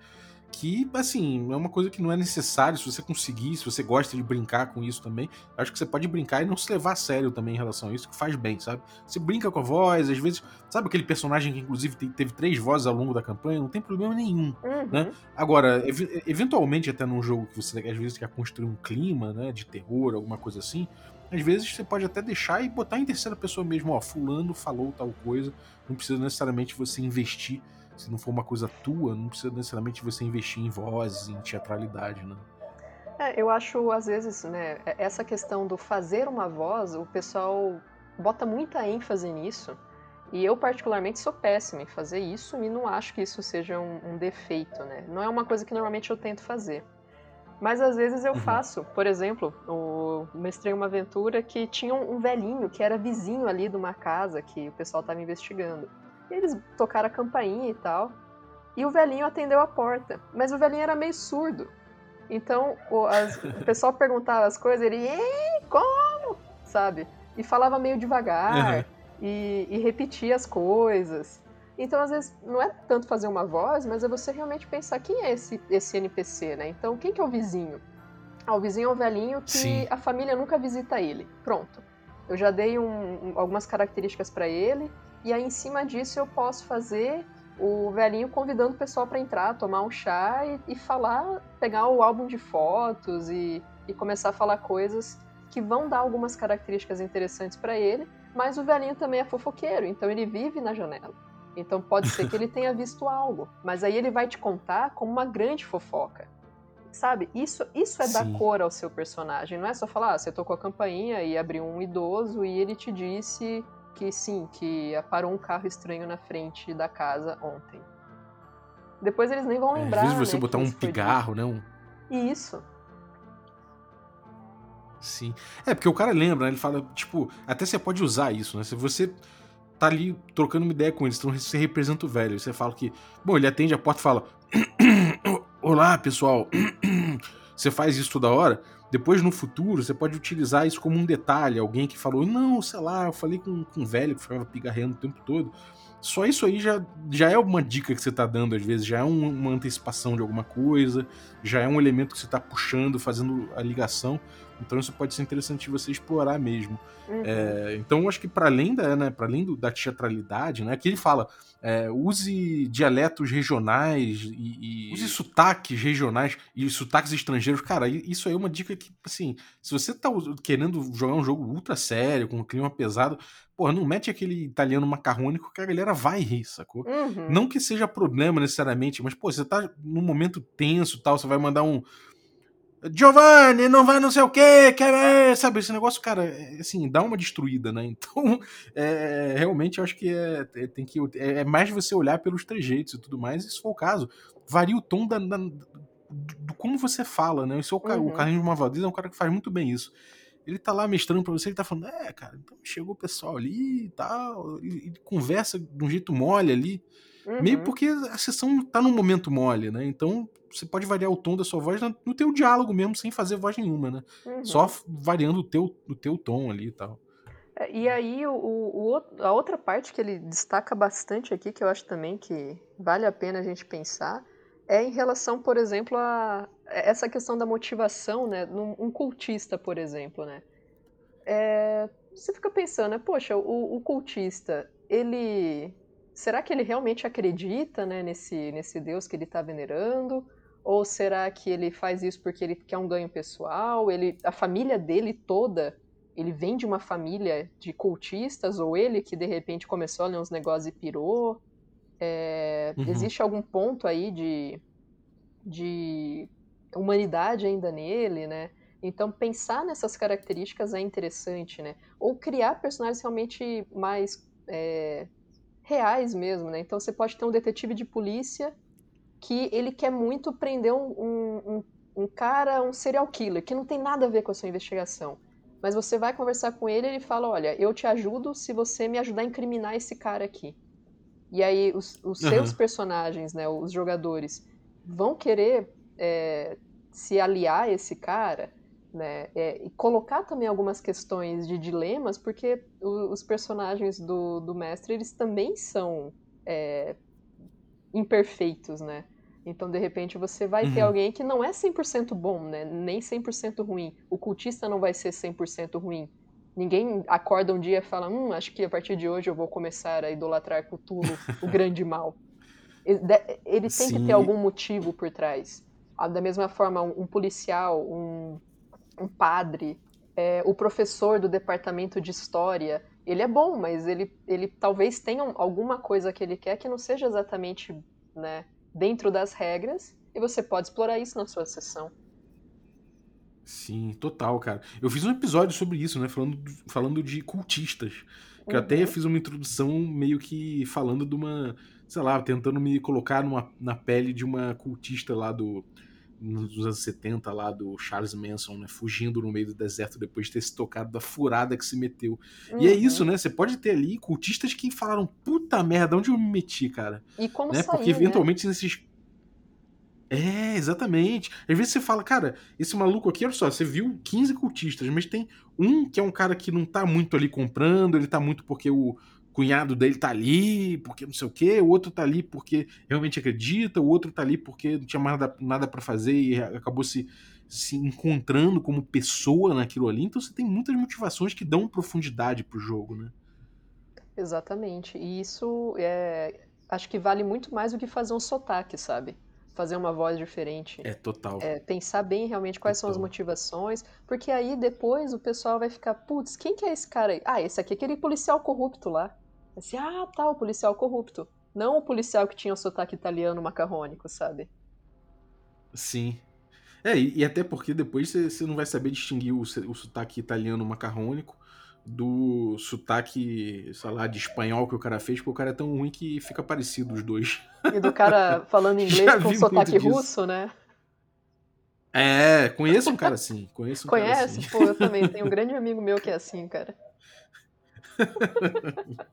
Que, assim, é uma coisa que não é necessário se você conseguir, se você gosta de brincar com isso também. Acho que você pode brincar e não se levar a sério também em relação a isso, que faz bem, sabe? Você brinca com a voz, às vezes. Sabe aquele personagem que, inclusive, teve três vozes ao longo da campanha? Não tem problema nenhum, uhum. né? Agora, ev eventualmente, até num jogo que você, às vezes, quer construir um clima, né, de terror, alguma coisa assim, às vezes você pode até deixar e botar em terceira pessoa mesmo, ó, fulano falou tal coisa, não precisa necessariamente você investir, se não for uma coisa tua, não precisa necessariamente você investir em vozes, em teatralidade, né? É, eu acho, às vezes, né, é, essa questão do fazer uma voz, o pessoal bota muita ênfase nisso, e eu, particularmente, sou péssima em fazer isso e não acho que isso seja um, um defeito, né? Não é uma coisa que normalmente eu tento fazer. Mas às vezes eu uhum. faço. Por exemplo, eu mestrei uma aventura que tinha um velhinho que era vizinho ali de uma casa que o pessoal estava investigando. E eles tocaram a campainha e tal. E o velhinho atendeu a porta. Mas o velhinho era meio surdo. Então o, as, o pessoal perguntava as coisas, ele, Ei, como? Sabe? E falava meio devagar. Uhum. E, e repetia as coisas. Então, às vezes, não é tanto fazer uma voz, mas é você realmente pensar quem é esse, esse NPC, né? Então, quem que é o vizinho? Ah, o vizinho é o velhinho que Sim. a família nunca visita ele. Pronto. Eu já dei um, algumas características para ele, e aí em cima disso eu posso fazer o velhinho convidando o pessoal para entrar, tomar um chá e, e, falar, pegar o álbum de fotos e, e começar a falar coisas que vão dar algumas características interessantes para ele, mas o velhinho também é fofoqueiro, então ele vive na janela. Então pode ser que ele tenha visto algo, mas aí ele vai te contar como uma grande fofoca. Sabe? Isso, isso é Sim. dar cor ao seu personagem. Não é só falar, ah, você tocou a campainha e abriu um idoso e ele te disse que sim, que parou um carro estranho na frente da casa ontem. Depois eles nem vão lembrar. É, às vezes você né, botar um pigarro, né? Um... Isso. Sim. É, porque o cara lembra, né? Ele fala, tipo, até você pode usar isso, né? Se você tá ali trocando uma ideia com eles, então você representa o velho. Você fala que. Bom, ele atende a porta e fala: Olá, pessoal. você faz isso toda hora, depois no futuro você pode utilizar isso como um detalhe. Alguém que falou, não, sei lá, eu falei com, com um velho que ficava pigarreando o tempo todo. Só isso aí já, já é uma dica que você está dando, às vezes, já é um, uma antecipação de alguma coisa, já é um elemento que você está puxando, fazendo a ligação. Então isso pode ser interessante você explorar mesmo. Uhum. É, então eu acho que para além da, né, para além do, da teatralidade, né, que ele fala, é, use dialetos regionais e, e, use sotaques regionais e sotaques estrangeiros. Cara, isso aí é uma dica que, assim, se você tá querendo jogar um jogo ultra sério, com um clima pesado, porra, não mete aquele italiano macarrônico que a galera vai rir, sacou? Uhum. Não que seja problema necessariamente, mas, pô, você tá num momento tenso tal, você vai mandar um Giovanni, não vai não sei o quê, quer, sabe, esse negócio, cara, é, assim, dá uma destruída, né? Então, é, realmente eu acho que é, é, tem que é, é mais você olhar pelos trejeitos e tudo mais, e se for o caso, varia o tom da, da do como você fala, né? Esse é o, uhum. o Carlinhos Malvadez é um cara que faz muito bem isso. Ele tá lá mestrando pra você, ele tá falando, é, cara, então chegou o pessoal ali e tal, e, e conversa de um jeito mole ali, uhum. meio porque a sessão tá num momento mole, né? Então, você pode variar o tom da sua voz no teu diálogo mesmo, sem fazer voz nenhuma, né? Uhum. Só variando o teu, o teu tom ali e tal. É, e aí, o, o, a outra parte que ele destaca bastante aqui, que eu acho também que vale a pena a gente pensar, é em relação, por exemplo, a essa questão da motivação, né? Num, um cultista, por exemplo, né? É, você fica pensando, né? Poxa, o, o cultista, ele será que ele realmente acredita né, nesse, nesse Deus que ele está venerando? Ou será que ele faz isso porque ele quer um ganho pessoal? Ele, a família dele toda, ele vem de uma família de cultistas? Ou ele que de repente começou a ler uns negócios e pirou? É, uhum. Existe algum ponto aí de, de humanidade ainda nele, né? Então pensar nessas características é interessante, né? Ou criar personagens realmente mais é, reais mesmo, né? Então você pode ter um detetive de polícia que ele quer muito prender um, um, um, cara, um serial killer, que não tem nada a ver com a sua investigação. Mas você vai conversar com ele e ele fala: Olha, eu te ajudo se você me ajudar a incriminar esse cara aqui. E aí os, os uhum. seus personagens, né, os jogadores, vão querer é, se aliar a esse cara né? É, e colocar também algumas questões de dilemas, porque o, os personagens do, do mestre, eles também são é, imperfeitos, né? Então, de repente, você vai uhum. ter alguém que não é 100% bom, né? Nem 100% ruim. O cultista não vai ser 100% ruim. Ninguém acorda um dia e fala, hum, acho que a partir de hoje eu vou começar a idolatrar Cthulhu, o grande mal. Ele, ele tem Sim. que ter algum motivo por trás. Ah, da mesma forma, um, um policial, um, um padre, é, o professor do departamento de história, ele é bom, mas ele, ele talvez tenha alguma coisa que ele quer que não seja exatamente né, dentro das regras, e você pode explorar isso na sua sessão. Sim, total, cara. Eu fiz um episódio sobre isso, né? Falando, falando de cultistas. Que uhum. eu até uhum. fiz uma introdução meio que falando de uma. Sei lá, tentando me colocar numa, na pele de uma cultista lá do, nos anos 70 lá do Charles Manson, né? Fugindo no meio do deserto depois de ter se tocado da furada que se meteu. Uhum. E é isso, uhum. né? Você pode ter ali cultistas que falaram, puta merda, onde eu me meti, cara? E como né? sair, Porque eventualmente né? nesses. É, exatamente. Às vezes você fala, cara, esse maluco aqui, olha só, você viu 15 cultistas, mas tem um que é um cara que não tá muito ali comprando, ele tá muito porque o, cunhado dele tá ali porque não sei o quê, o outro tá ali porque realmente acredita, o outro tá ali porque não tinha mais nada, nada para fazer e acabou se, se encontrando como pessoa naquilo ali. Então você tem muitas motivações que dão profundidade pro jogo, né? Exatamente. E isso é, acho que vale muito mais do que fazer um sotaque, sabe? Fazer uma voz diferente. É total. É, pensar bem realmente quais total. são as motivações, porque aí depois o pessoal vai ficar, putz, quem que é esse cara aí? Ah, esse aqui é aquele policial corrupto lá. Assim, ah, tá, o policial corrupto. Não o policial que tinha o sotaque italiano macarrônico, sabe? Sim. É, e, e até porque depois você não vai saber distinguir o, o sotaque italiano macarrônico do sotaque, sei lá, de espanhol que o cara fez, porque o cara é tão ruim que fica parecido os dois. E do cara falando inglês com sotaque russo, né? É, conheço um cara assim. Conheço um Conhece? Cara assim. Pô, eu também. Tenho um grande amigo meu que é assim, cara.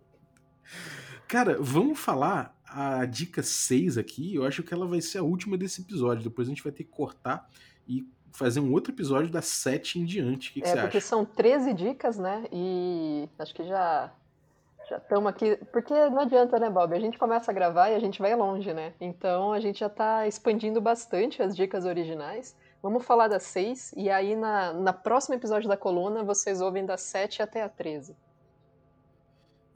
Cara, vamos falar a dica 6 aqui. Eu acho que ela vai ser a última desse episódio. Depois a gente vai ter que cortar e fazer um outro episódio das 7 em diante. O que, que é, você porque acha? são 13 dicas, né? E acho que já já estamos aqui. Porque não adianta, né, Bob? A gente começa a gravar e a gente vai longe, né? Então a gente já está expandindo bastante as dicas originais. Vamos falar das 6 e aí na, na próximo episódio da coluna vocês ouvem das 7 até a 13.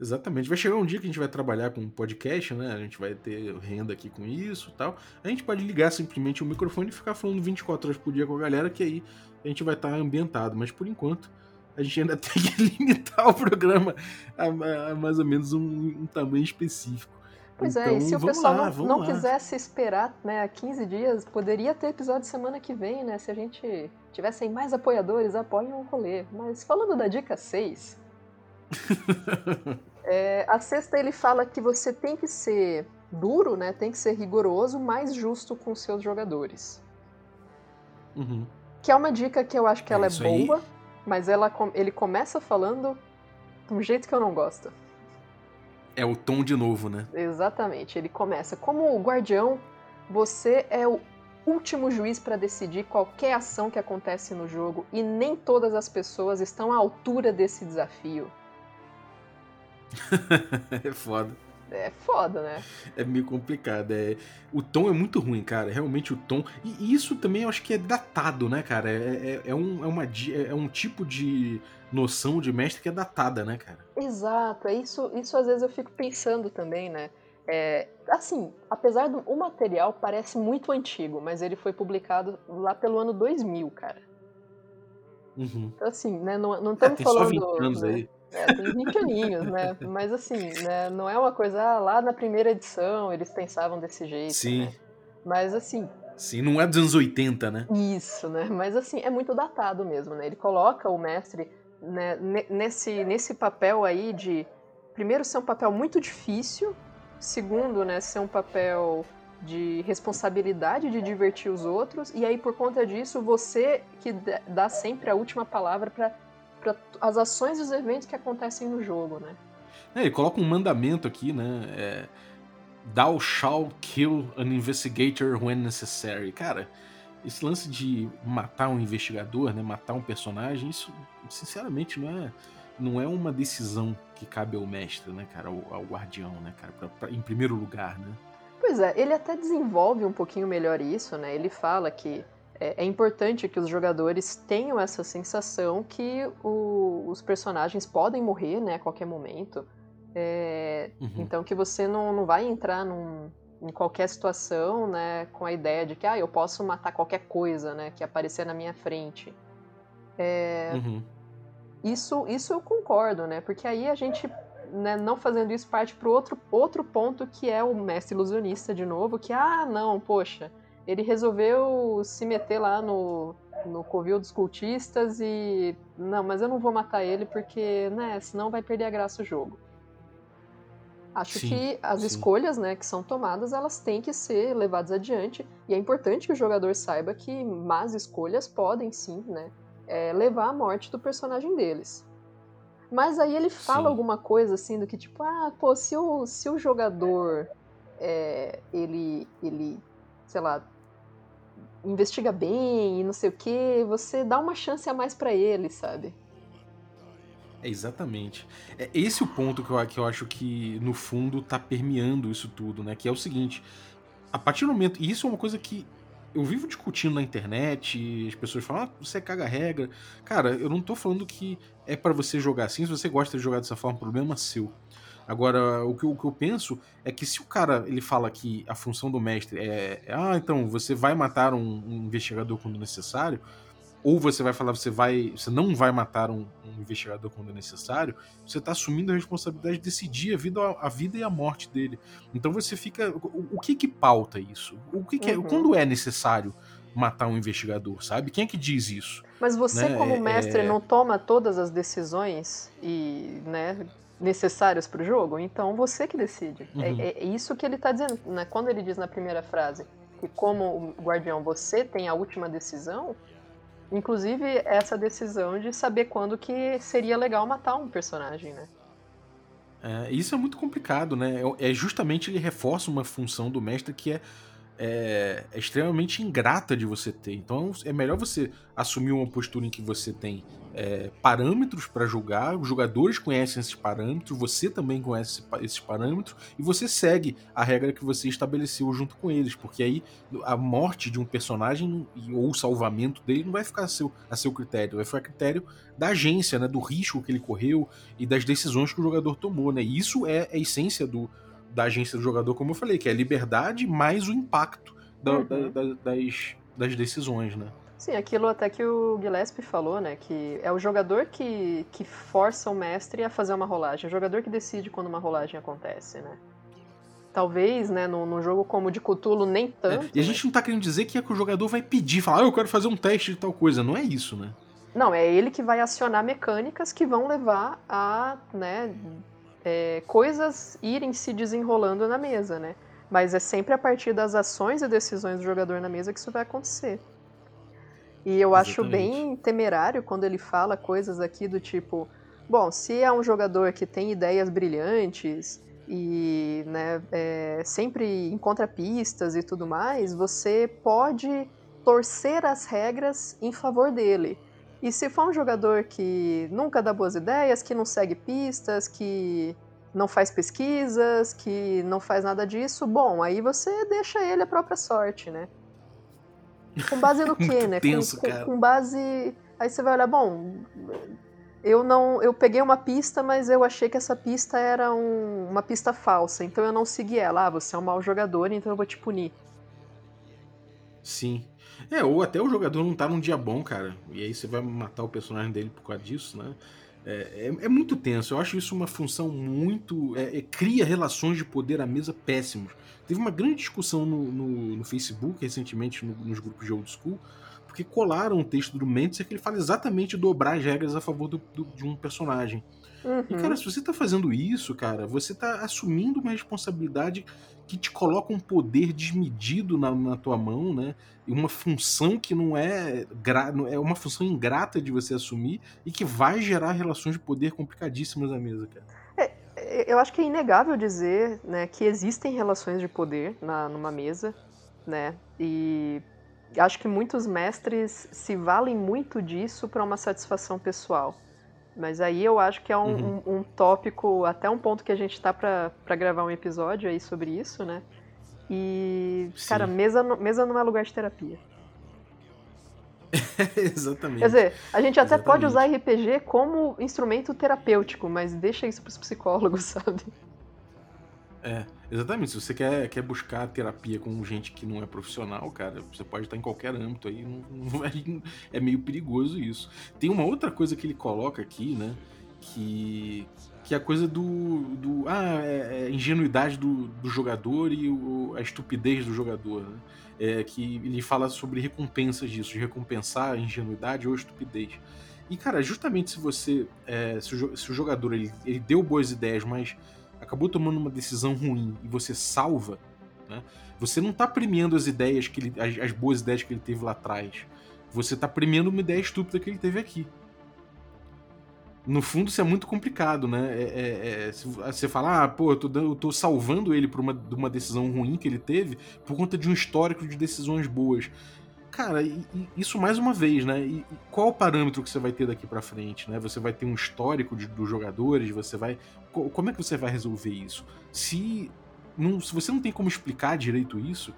Exatamente. Vai chegar um dia que a gente vai trabalhar com podcast, né? A gente vai ter renda aqui com isso e tal. A gente pode ligar simplesmente o microfone e ficar falando 24 horas por dia com a galera, que aí a gente vai estar ambientado. Mas por enquanto, a gente ainda tem que limitar o programa a, a mais ou menos um, um, tamanho específico. Pois então, é, e se o pessoal lá, não, não quisesse esperar né, 15 dias, poderia ter episódio semana que vem, né? Se a gente tivessem mais apoiadores, apoiem o rolê. Mas falando da dica 6. É, a sexta ele fala que você tem que ser duro, né? Tem que ser rigoroso, mas justo com seus jogadores. Uhum. Que é uma dica que eu acho que ela é, é boa. Aí mas ela, ele começa falando de um jeito que eu não gosto. É o tom de novo, né? Exatamente. Ele começa como guardião, você é o último juiz para decidir qualquer ação que acontece no jogo e nem todas as pessoas estão à altura desse desafio. é foda. É foda, né? É meio complicado. É... O tom é muito ruim, cara. Realmente o tom. E isso também eu acho que é datado, né, cara? É, é, é um, é, uma, é um tipo de noção de mestre que é datada, né, cara? Exato. É isso, isso às vezes eu fico pensando também, né? É, assim, apesar do o material parece muito antigo, mas ele foi publicado lá pelo ano 2000, cara. Uhum. Então, assim, né, não, não estamos é, falando... Só 20 anos né? aí. É, tem 20 aninhos, né? Mas assim, né, não é uma coisa, ah, lá na primeira edição eles pensavam desse jeito. Sim. Né? Mas assim. Sim, não é dos anos 80, né? Isso, né? Mas assim, é muito datado mesmo, né? Ele coloca o mestre né, nesse, nesse papel aí de. Primeiro, ser um papel muito difícil. Segundo, né, ser um papel de responsabilidade de divertir os outros. E aí, por conta disso, você que dá sempre a última palavra para para as ações e os eventos que acontecem no jogo, né? É, ele coloca um mandamento aqui, né? É, Thou shall kill an investigator when necessary. Cara, esse lance de matar um investigador, né? Matar um personagem, isso, sinceramente, não é, não é uma decisão que cabe ao mestre, né, cara? Ao, ao guardião, né, cara? Pra, pra, em primeiro lugar, né? Pois é, ele até desenvolve um pouquinho melhor isso, né? Ele fala que é, é, importante que os jogadores tenham essa sensação que o, os personagens podem morrer né, a qualquer momento. É, uhum. Então que você não, não vai entrar num, em qualquer situação né, com a ideia de que ah, eu posso matar qualquer coisa né, que aparecer na minha frente. É, uhum. isso, isso eu concordo, né? Porque aí a gente, né, não fazendo isso, parte para outro, outro ponto que é o mestre ilusionista de novo, que, ah, não, poxa, ele resolveu se meter lá no, no covil dos cultistas e. Não, mas eu não vou matar ele porque, né, senão vai perder a graça o jogo. Acho sim, que as sim. escolhas, né, que são tomadas, elas têm que ser levadas adiante. E é importante que o jogador saiba que más escolhas podem sim, né, é, levar à morte do personagem deles. Mas aí ele fala sim. alguma coisa assim do que tipo, ah, pô, se o, se o jogador é, ele, ele, sei lá, investiga bem e não sei o que, você dá uma chance a mais para ele, sabe? É exatamente. É esse o ponto que eu, que eu acho que, no fundo, tá permeando isso tudo, né? Que é o seguinte: a partir do momento. E isso é uma coisa que eu vivo discutindo na internet, as pessoas falam, ah, você caga regra. Cara, eu não tô falando que é para você jogar assim, se você gosta de jogar dessa forma, problema seu. Agora, o que, eu, o que, eu penso é que se o cara ele fala que a função do mestre é, é ah, então você vai matar um, um, investigador quando necessário, ou você vai falar você vai, você não vai matar um, um investigador quando necessário, você está assumindo a responsabilidade de decidir a vida, a vida e a morte dele. Então você fica, o, o que que pauta isso? O que, que é, uhum. quando é necessário? matar um investigador, sabe? Quem é que diz isso? Mas você, né? como mestre, é... não toma todas as decisões e, né, necessários para o jogo, então você que decide. É, uhum. É, é, isso que ele está dizendo. Né? Quando ele diz na primeira frase que, como guardião, você tem a última decisão, inclusive essa decisão de saber quando que seria legal matar um personagem, né? É, isso é muito complicado, né? É, é justamente ele reforça uma função do mestre que é, é, é, extremamente ingrata de você ter. Então é melhor você assumir uma postura em que você tem é, parâmetros para julgar, os jogadores conhecem esses parâmetros, você também conhece esses parâmetros e você segue a regra que você estabeleceu junto com eles, porque aí a morte de um personagem ou o salvamento dele não vai ficar a seu, a seu critério, vai ficar a critério da agência, né, do risco que ele correu e das decisões que o jogador tomou. Né? E isso é a essência do, da agência do jogador, como eu falei, que é a liberdade mais o impacto da, uhum. da, da, das, das decisões, né? Sim, aquilo até que o Gillespie falou, né? Que é o jogador que, que força o mestre a fazer uma rolagem. É o jogador que decide quando uma rolagem acontece, né? Talvez, né, no jogo como de Cthulhu, nem tanto. É, e a gente não tá querendo dizer que é que o jogador vai pedir, falar, ah, eu quero fazer um teste de tal coisa. Não é isso, né? Não, é ele que vai acionar mecânicas que vão levar a, né, é, coisas irem se desenrolando na mesa, né? Mas é sempre a partir das ações e decisões do jogador na mesa que isso vai acontecer. E eu Exatamente. acho bem temerário quando ele fala coisas aqui do tipo: bom, se é um jogador que tem ideias brilhantes e né, é, sempre encontra pistas e tudo mais, você pode torcer as regras em favor dele. E se for um jogador que nunca dá boas ideias, que não segue pistas, que não faz pesquisas, que não faz nada disso, bom, aí você deixa ele a própria sorte, né? Com base no quê, né? Tenso, com, com, com, base. Aí você vai olhar, bom, eu não. Eu peguei uma pista, mas eu achei que essa pista era um, uma pista falsa, então eu não segui ela. Ah, você é um mau jogador, então eu vou te punir. Sim. É, ou até o jogador não tá num dia bom, cara. E aí você vai matar o personagem dele por causa disso, né? É, é, é muito tenso. Eu acho isso uma função muito. É, é cria relações de poder à mesa péssimos. Teve uma grande discussão no, no, no Facebook recentemente no, nos grupos de old school, porque colaram um texto do Mentzer que ele fala exatamente dobrar as regras a favor do, do, de um personagem. Uhum. E, cara, se você tá fazendo isso, cara, você tá assumindo uma responsabilidade que te coloca um poder desmedido na, na tua mão, né? E uma função que não é, gra, é uma função ingrata de você assumir e que vai gerar relações de poder complicadíssimas na mesa, cara. É, eu acho que é inegável dizer né, que existem relações de poder na, numa mesa, né? E acho que muitos mestres se valem muito disso para uma satisfação pessoal. Mas aí eu acho que é um, uhum. um, um tópico, até um ponto que a gente tá para gravar um episódio aí sobre isso, né? E, Sim. cara, mesa, mesa não é lugar de terapia. Exatamente. Quer dizer, a gente até Exatamente. pode usar RPG como instrumento terapêutico, mas deixa isso pros psicólogos, sabe? É, exatamente. Se você quer, quer buscar terapia com gente que não é profissional, cara, você pode estar em qualquer âmbito aí, não, não é, é meio perigoso isso. Tem uma outra coisa que ele coloca aqui, né? Que, que é a coisa do. do ah, é, é ingenuidade do, do jogador e o, a estupidez do jogador, né? É, que ele fala sobre recompensas disso, de recompensar a ingenuidade ou a estupidez. E, cara, justamente se você. É, se, o, se, o, jogador ele, ele deu boas ideias, mas acabou tomando uma decisão ruim e você salva, né? Você não está premiando as ideias que ele, as, as, boas ideias que ele teve lá atrás. Você está premiando uma ideia estúpida que ele teve aqui. No fundo, isso é muito complicado, né? É, é, é, você fala, ah, pô, eu tô, eu tô salvando ele por uma, de uma decisão ruim que ele teve por conta de um histórico de decisões boas. Cara, isso mais uma vez, né? E qual o parâmetro que você vai ter daqui para frente, né? Você vai ter um histórico de, dos jogadores, você vai. Como é que você vai resolver isso? Se, não, se você não tem como explicar direito isso,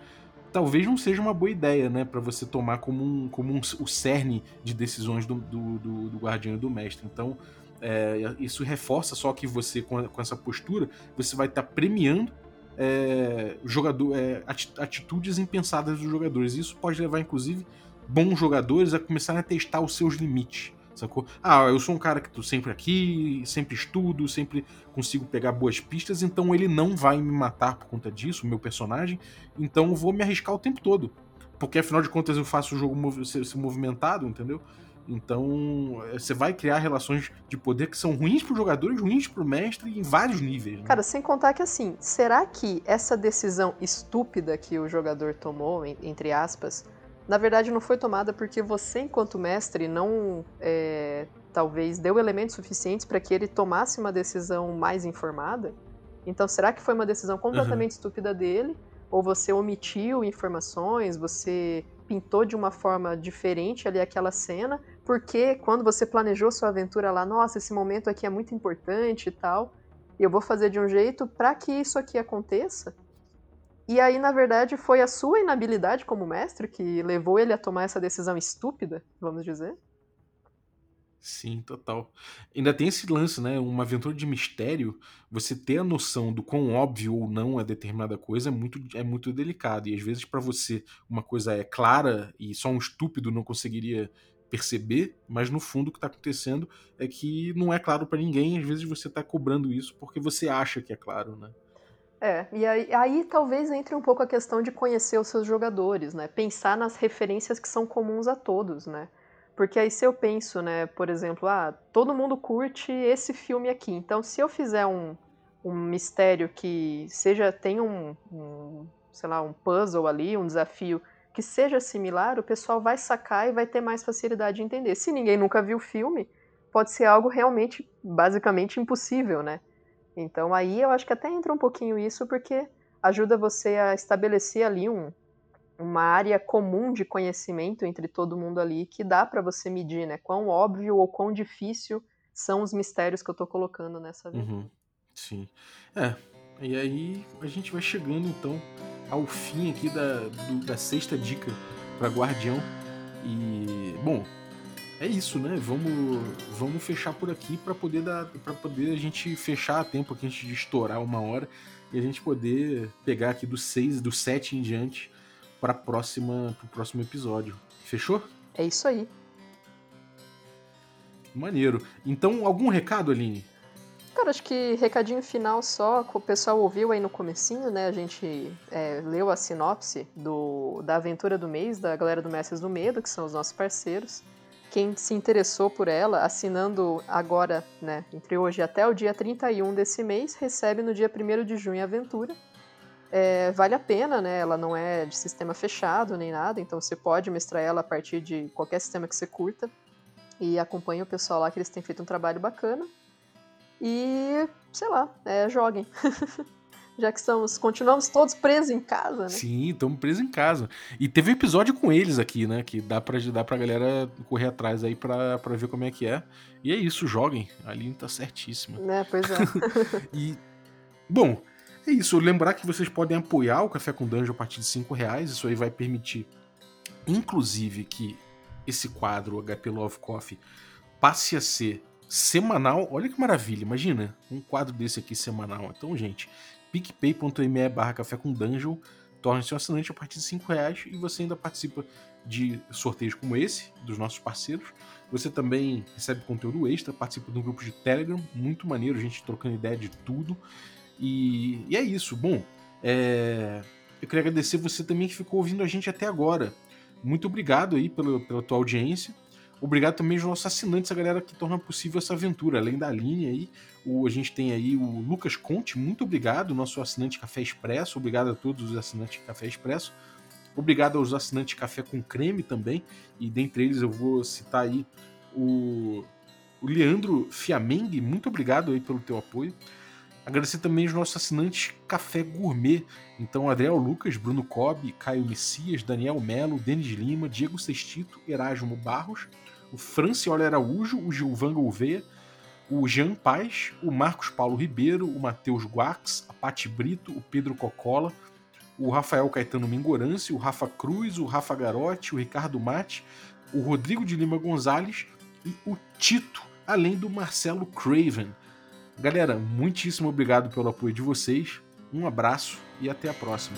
talvez não seja uma boa ideia, né? para você tomar como, um, como um, o cerne de decisões do, do, do, do guardião e do mestre. Então, é, isso reforça só que você, com, com essa postura, você vai estar tá premiando é, jogador, é, atitudes impensadas dos jogadores. Isso pode levar, inclusive, bons jogadores a começarem a testar os seus limites. Sacou? Ah, eu sou um cara que tô sempre aqui, sempre estudo, sempre consigo pegar boas pistas, então ele não vai me matar por conta disso, meu personagem, então eu vou me arriscar o tempo todo. Porque afinal de contas eu faço o jogo ser, ser movimentado, entendeu? Então, eh, você vai criar relações de poder que são ruins pro jogador e ruins pro mestre em vários níveis. Né? Cara, sem contar que assim, será que essa decisão estúpida que o jogador tomou, entre aspas, na verdade não foi tomada porque você, enquanto mestre, não é, talvez deu elementos suficientes para que ele tomasse uma decisão mais informada? Então, será que foi uma decisão completamente uhum. estúpida dele? ou você omitiu informações, você pintou de uma forma diferente ali aquela cena, porque quando você planejou sua aventura lá, nossa, esse momento aqui é muito importante e tal, e eu vou fazer de um jeito para que isso aqui aconteça. E aí, na verdade, foi a sua inabilidade como mestre que levou ele a tomar essa decisão estúpida, vamos dizer? Sim, total. Ainda tem esse lance, né? Uma aventura de mistério, você ter a noção do quão óbvio ou não é determinada coisa é muito, é muito delicado. E às vezes, para você, uma coisa é clara e só um estúpido não conseguiria perceber, mas no fundo o que está acontecendo é que não é claro para ninguém. Às vezes você está cobrando isso porque você acha que é claro, né? É, e aí, aí, talvez entre um pouco a questão de conhecer os seus jogadores, né? Pensar nas referências que são comuns a todos, né? Porque aí se eu penso, né, por exemplo, ah, todo mundo curte esse filme aqui, então se eu fizer um, um mistério que seja, tenha um, um, sei lá, um puzzle ali, um desafio que seja similar, o pessoal vai sacar e vai ter mais facilidade de entender. Se ninguém nunca viu o filme, pode ser algo realmente, basicamente impossível, né? Então aí eu acho que até entra um pouquinho isso, porque ajuda você a estabelecer ali um, uma área comum de conhecimento entre todo mundo ali que dá para você medir, né? Quão óbvio ou quão difícil são os mistérios que eu tô colocando nessa vida. Uhum. Sim. É. E aí a gente vai chegando então ao fim aqui da, do, da sexta dica para Guardião. E bom, é isso, né? Vamos, vamos fechar por aqui para poder dar, para poder a gente fechar a tempo aqui antes de estourar uma hora e a gente poder pegar aqui do 6, do 7 em diante para próxima pro próximo episódio. Fechou? É isso aí. Maneiro. Então, algum recado, Aline? Cara, acho que recadinho final só, que o pessoal ouviu aí no comecinho, né? A gente é, leu a sinopse do, da aventura do mês, da galera do Mestres do Medo, que são os nossos parceiros. Quem se interessou por ela, assinando agora, né, entre hoje até o dia 31 desse mês, recebe no dia 1 de junho a aventura. É, vale a pena, né? Ela não é de sistema fechado nem nada, então você pode mestrar ela a partir de qualquer sistema que você curta. E acompanha o pessoal lá que eles têm feito um trabalho bacana. E, sei lá, é, joguem. Já que estamos, continuamos todos presos em casa, né? Sim, estamos presos em casa. E teve um episódio com eles aqui, né? Que dá pra, dá pra galera correr atrás aí pra, pra ver como é que é. E é isso, joguem. A Aline tá certíssima. É, pois é. e, bom, é isso, lembrar que vocês podem apoiar o Café com Dungeon a partir de 5 reais. Isso aí vai permitir, inclusive, que esse quadro, HP Love Coffee, passe a ser semanal. Olha que maravilha, imagina um quadro desse aqui semanal. Então, gente, picpay.me barra café com dungeon, torne-se um assinante a partir de 5 reais e você ainda participa de sorteios como esse, dos nossos parceiros. Você também recebe conteúdo extra, participa de um grupo de Telegram, muito maneiro, gente trocando ideia de tudo. E, e é isso. Bom, é, eu queria agradecer você também que ficou ouvindo a gente até agora. Muito obrigado aí pela, pela tua audiência. Obrigado também aos nossos assinantes, a galera que torna possível essa aventura. Além da linha aí, o, a gente tem aí o Lucas Conte, muito obrigado, nosso assinante Café Expresso. Obrigado a todos os assinantes Café Expresso. Obrigado aos assinantes Café com Creme também. E dentre eles eu vou citar aí o, o Leandro Fiamengue. Muito obrigado aí pelo teu apoio. Agradecer também os nossos assinantes Café Gourmet. Então, Adriel Lucas, Bruno Cobb, Caio Messias, Daniel Melo, Denis Lima, Diego Sextito, Erasmo Barros, o Franciola Araújo, o Gilvan Gouveia, o Jean Paz, o Marcos Paulo Ribeiro, o Matheus Guax, a Pati Brito, o Pedro Cocola, o Rafael Caetano Mingorance, o Rafa Cruz, o Rafa Garotti, o Ricardo Mate, o Rodrigo de Lima Gonzalez e o Tito, além do Marcelo Craven. Galera, muitíssimo obrigado pelo apoio de vocês. Um abraço e até a próxima.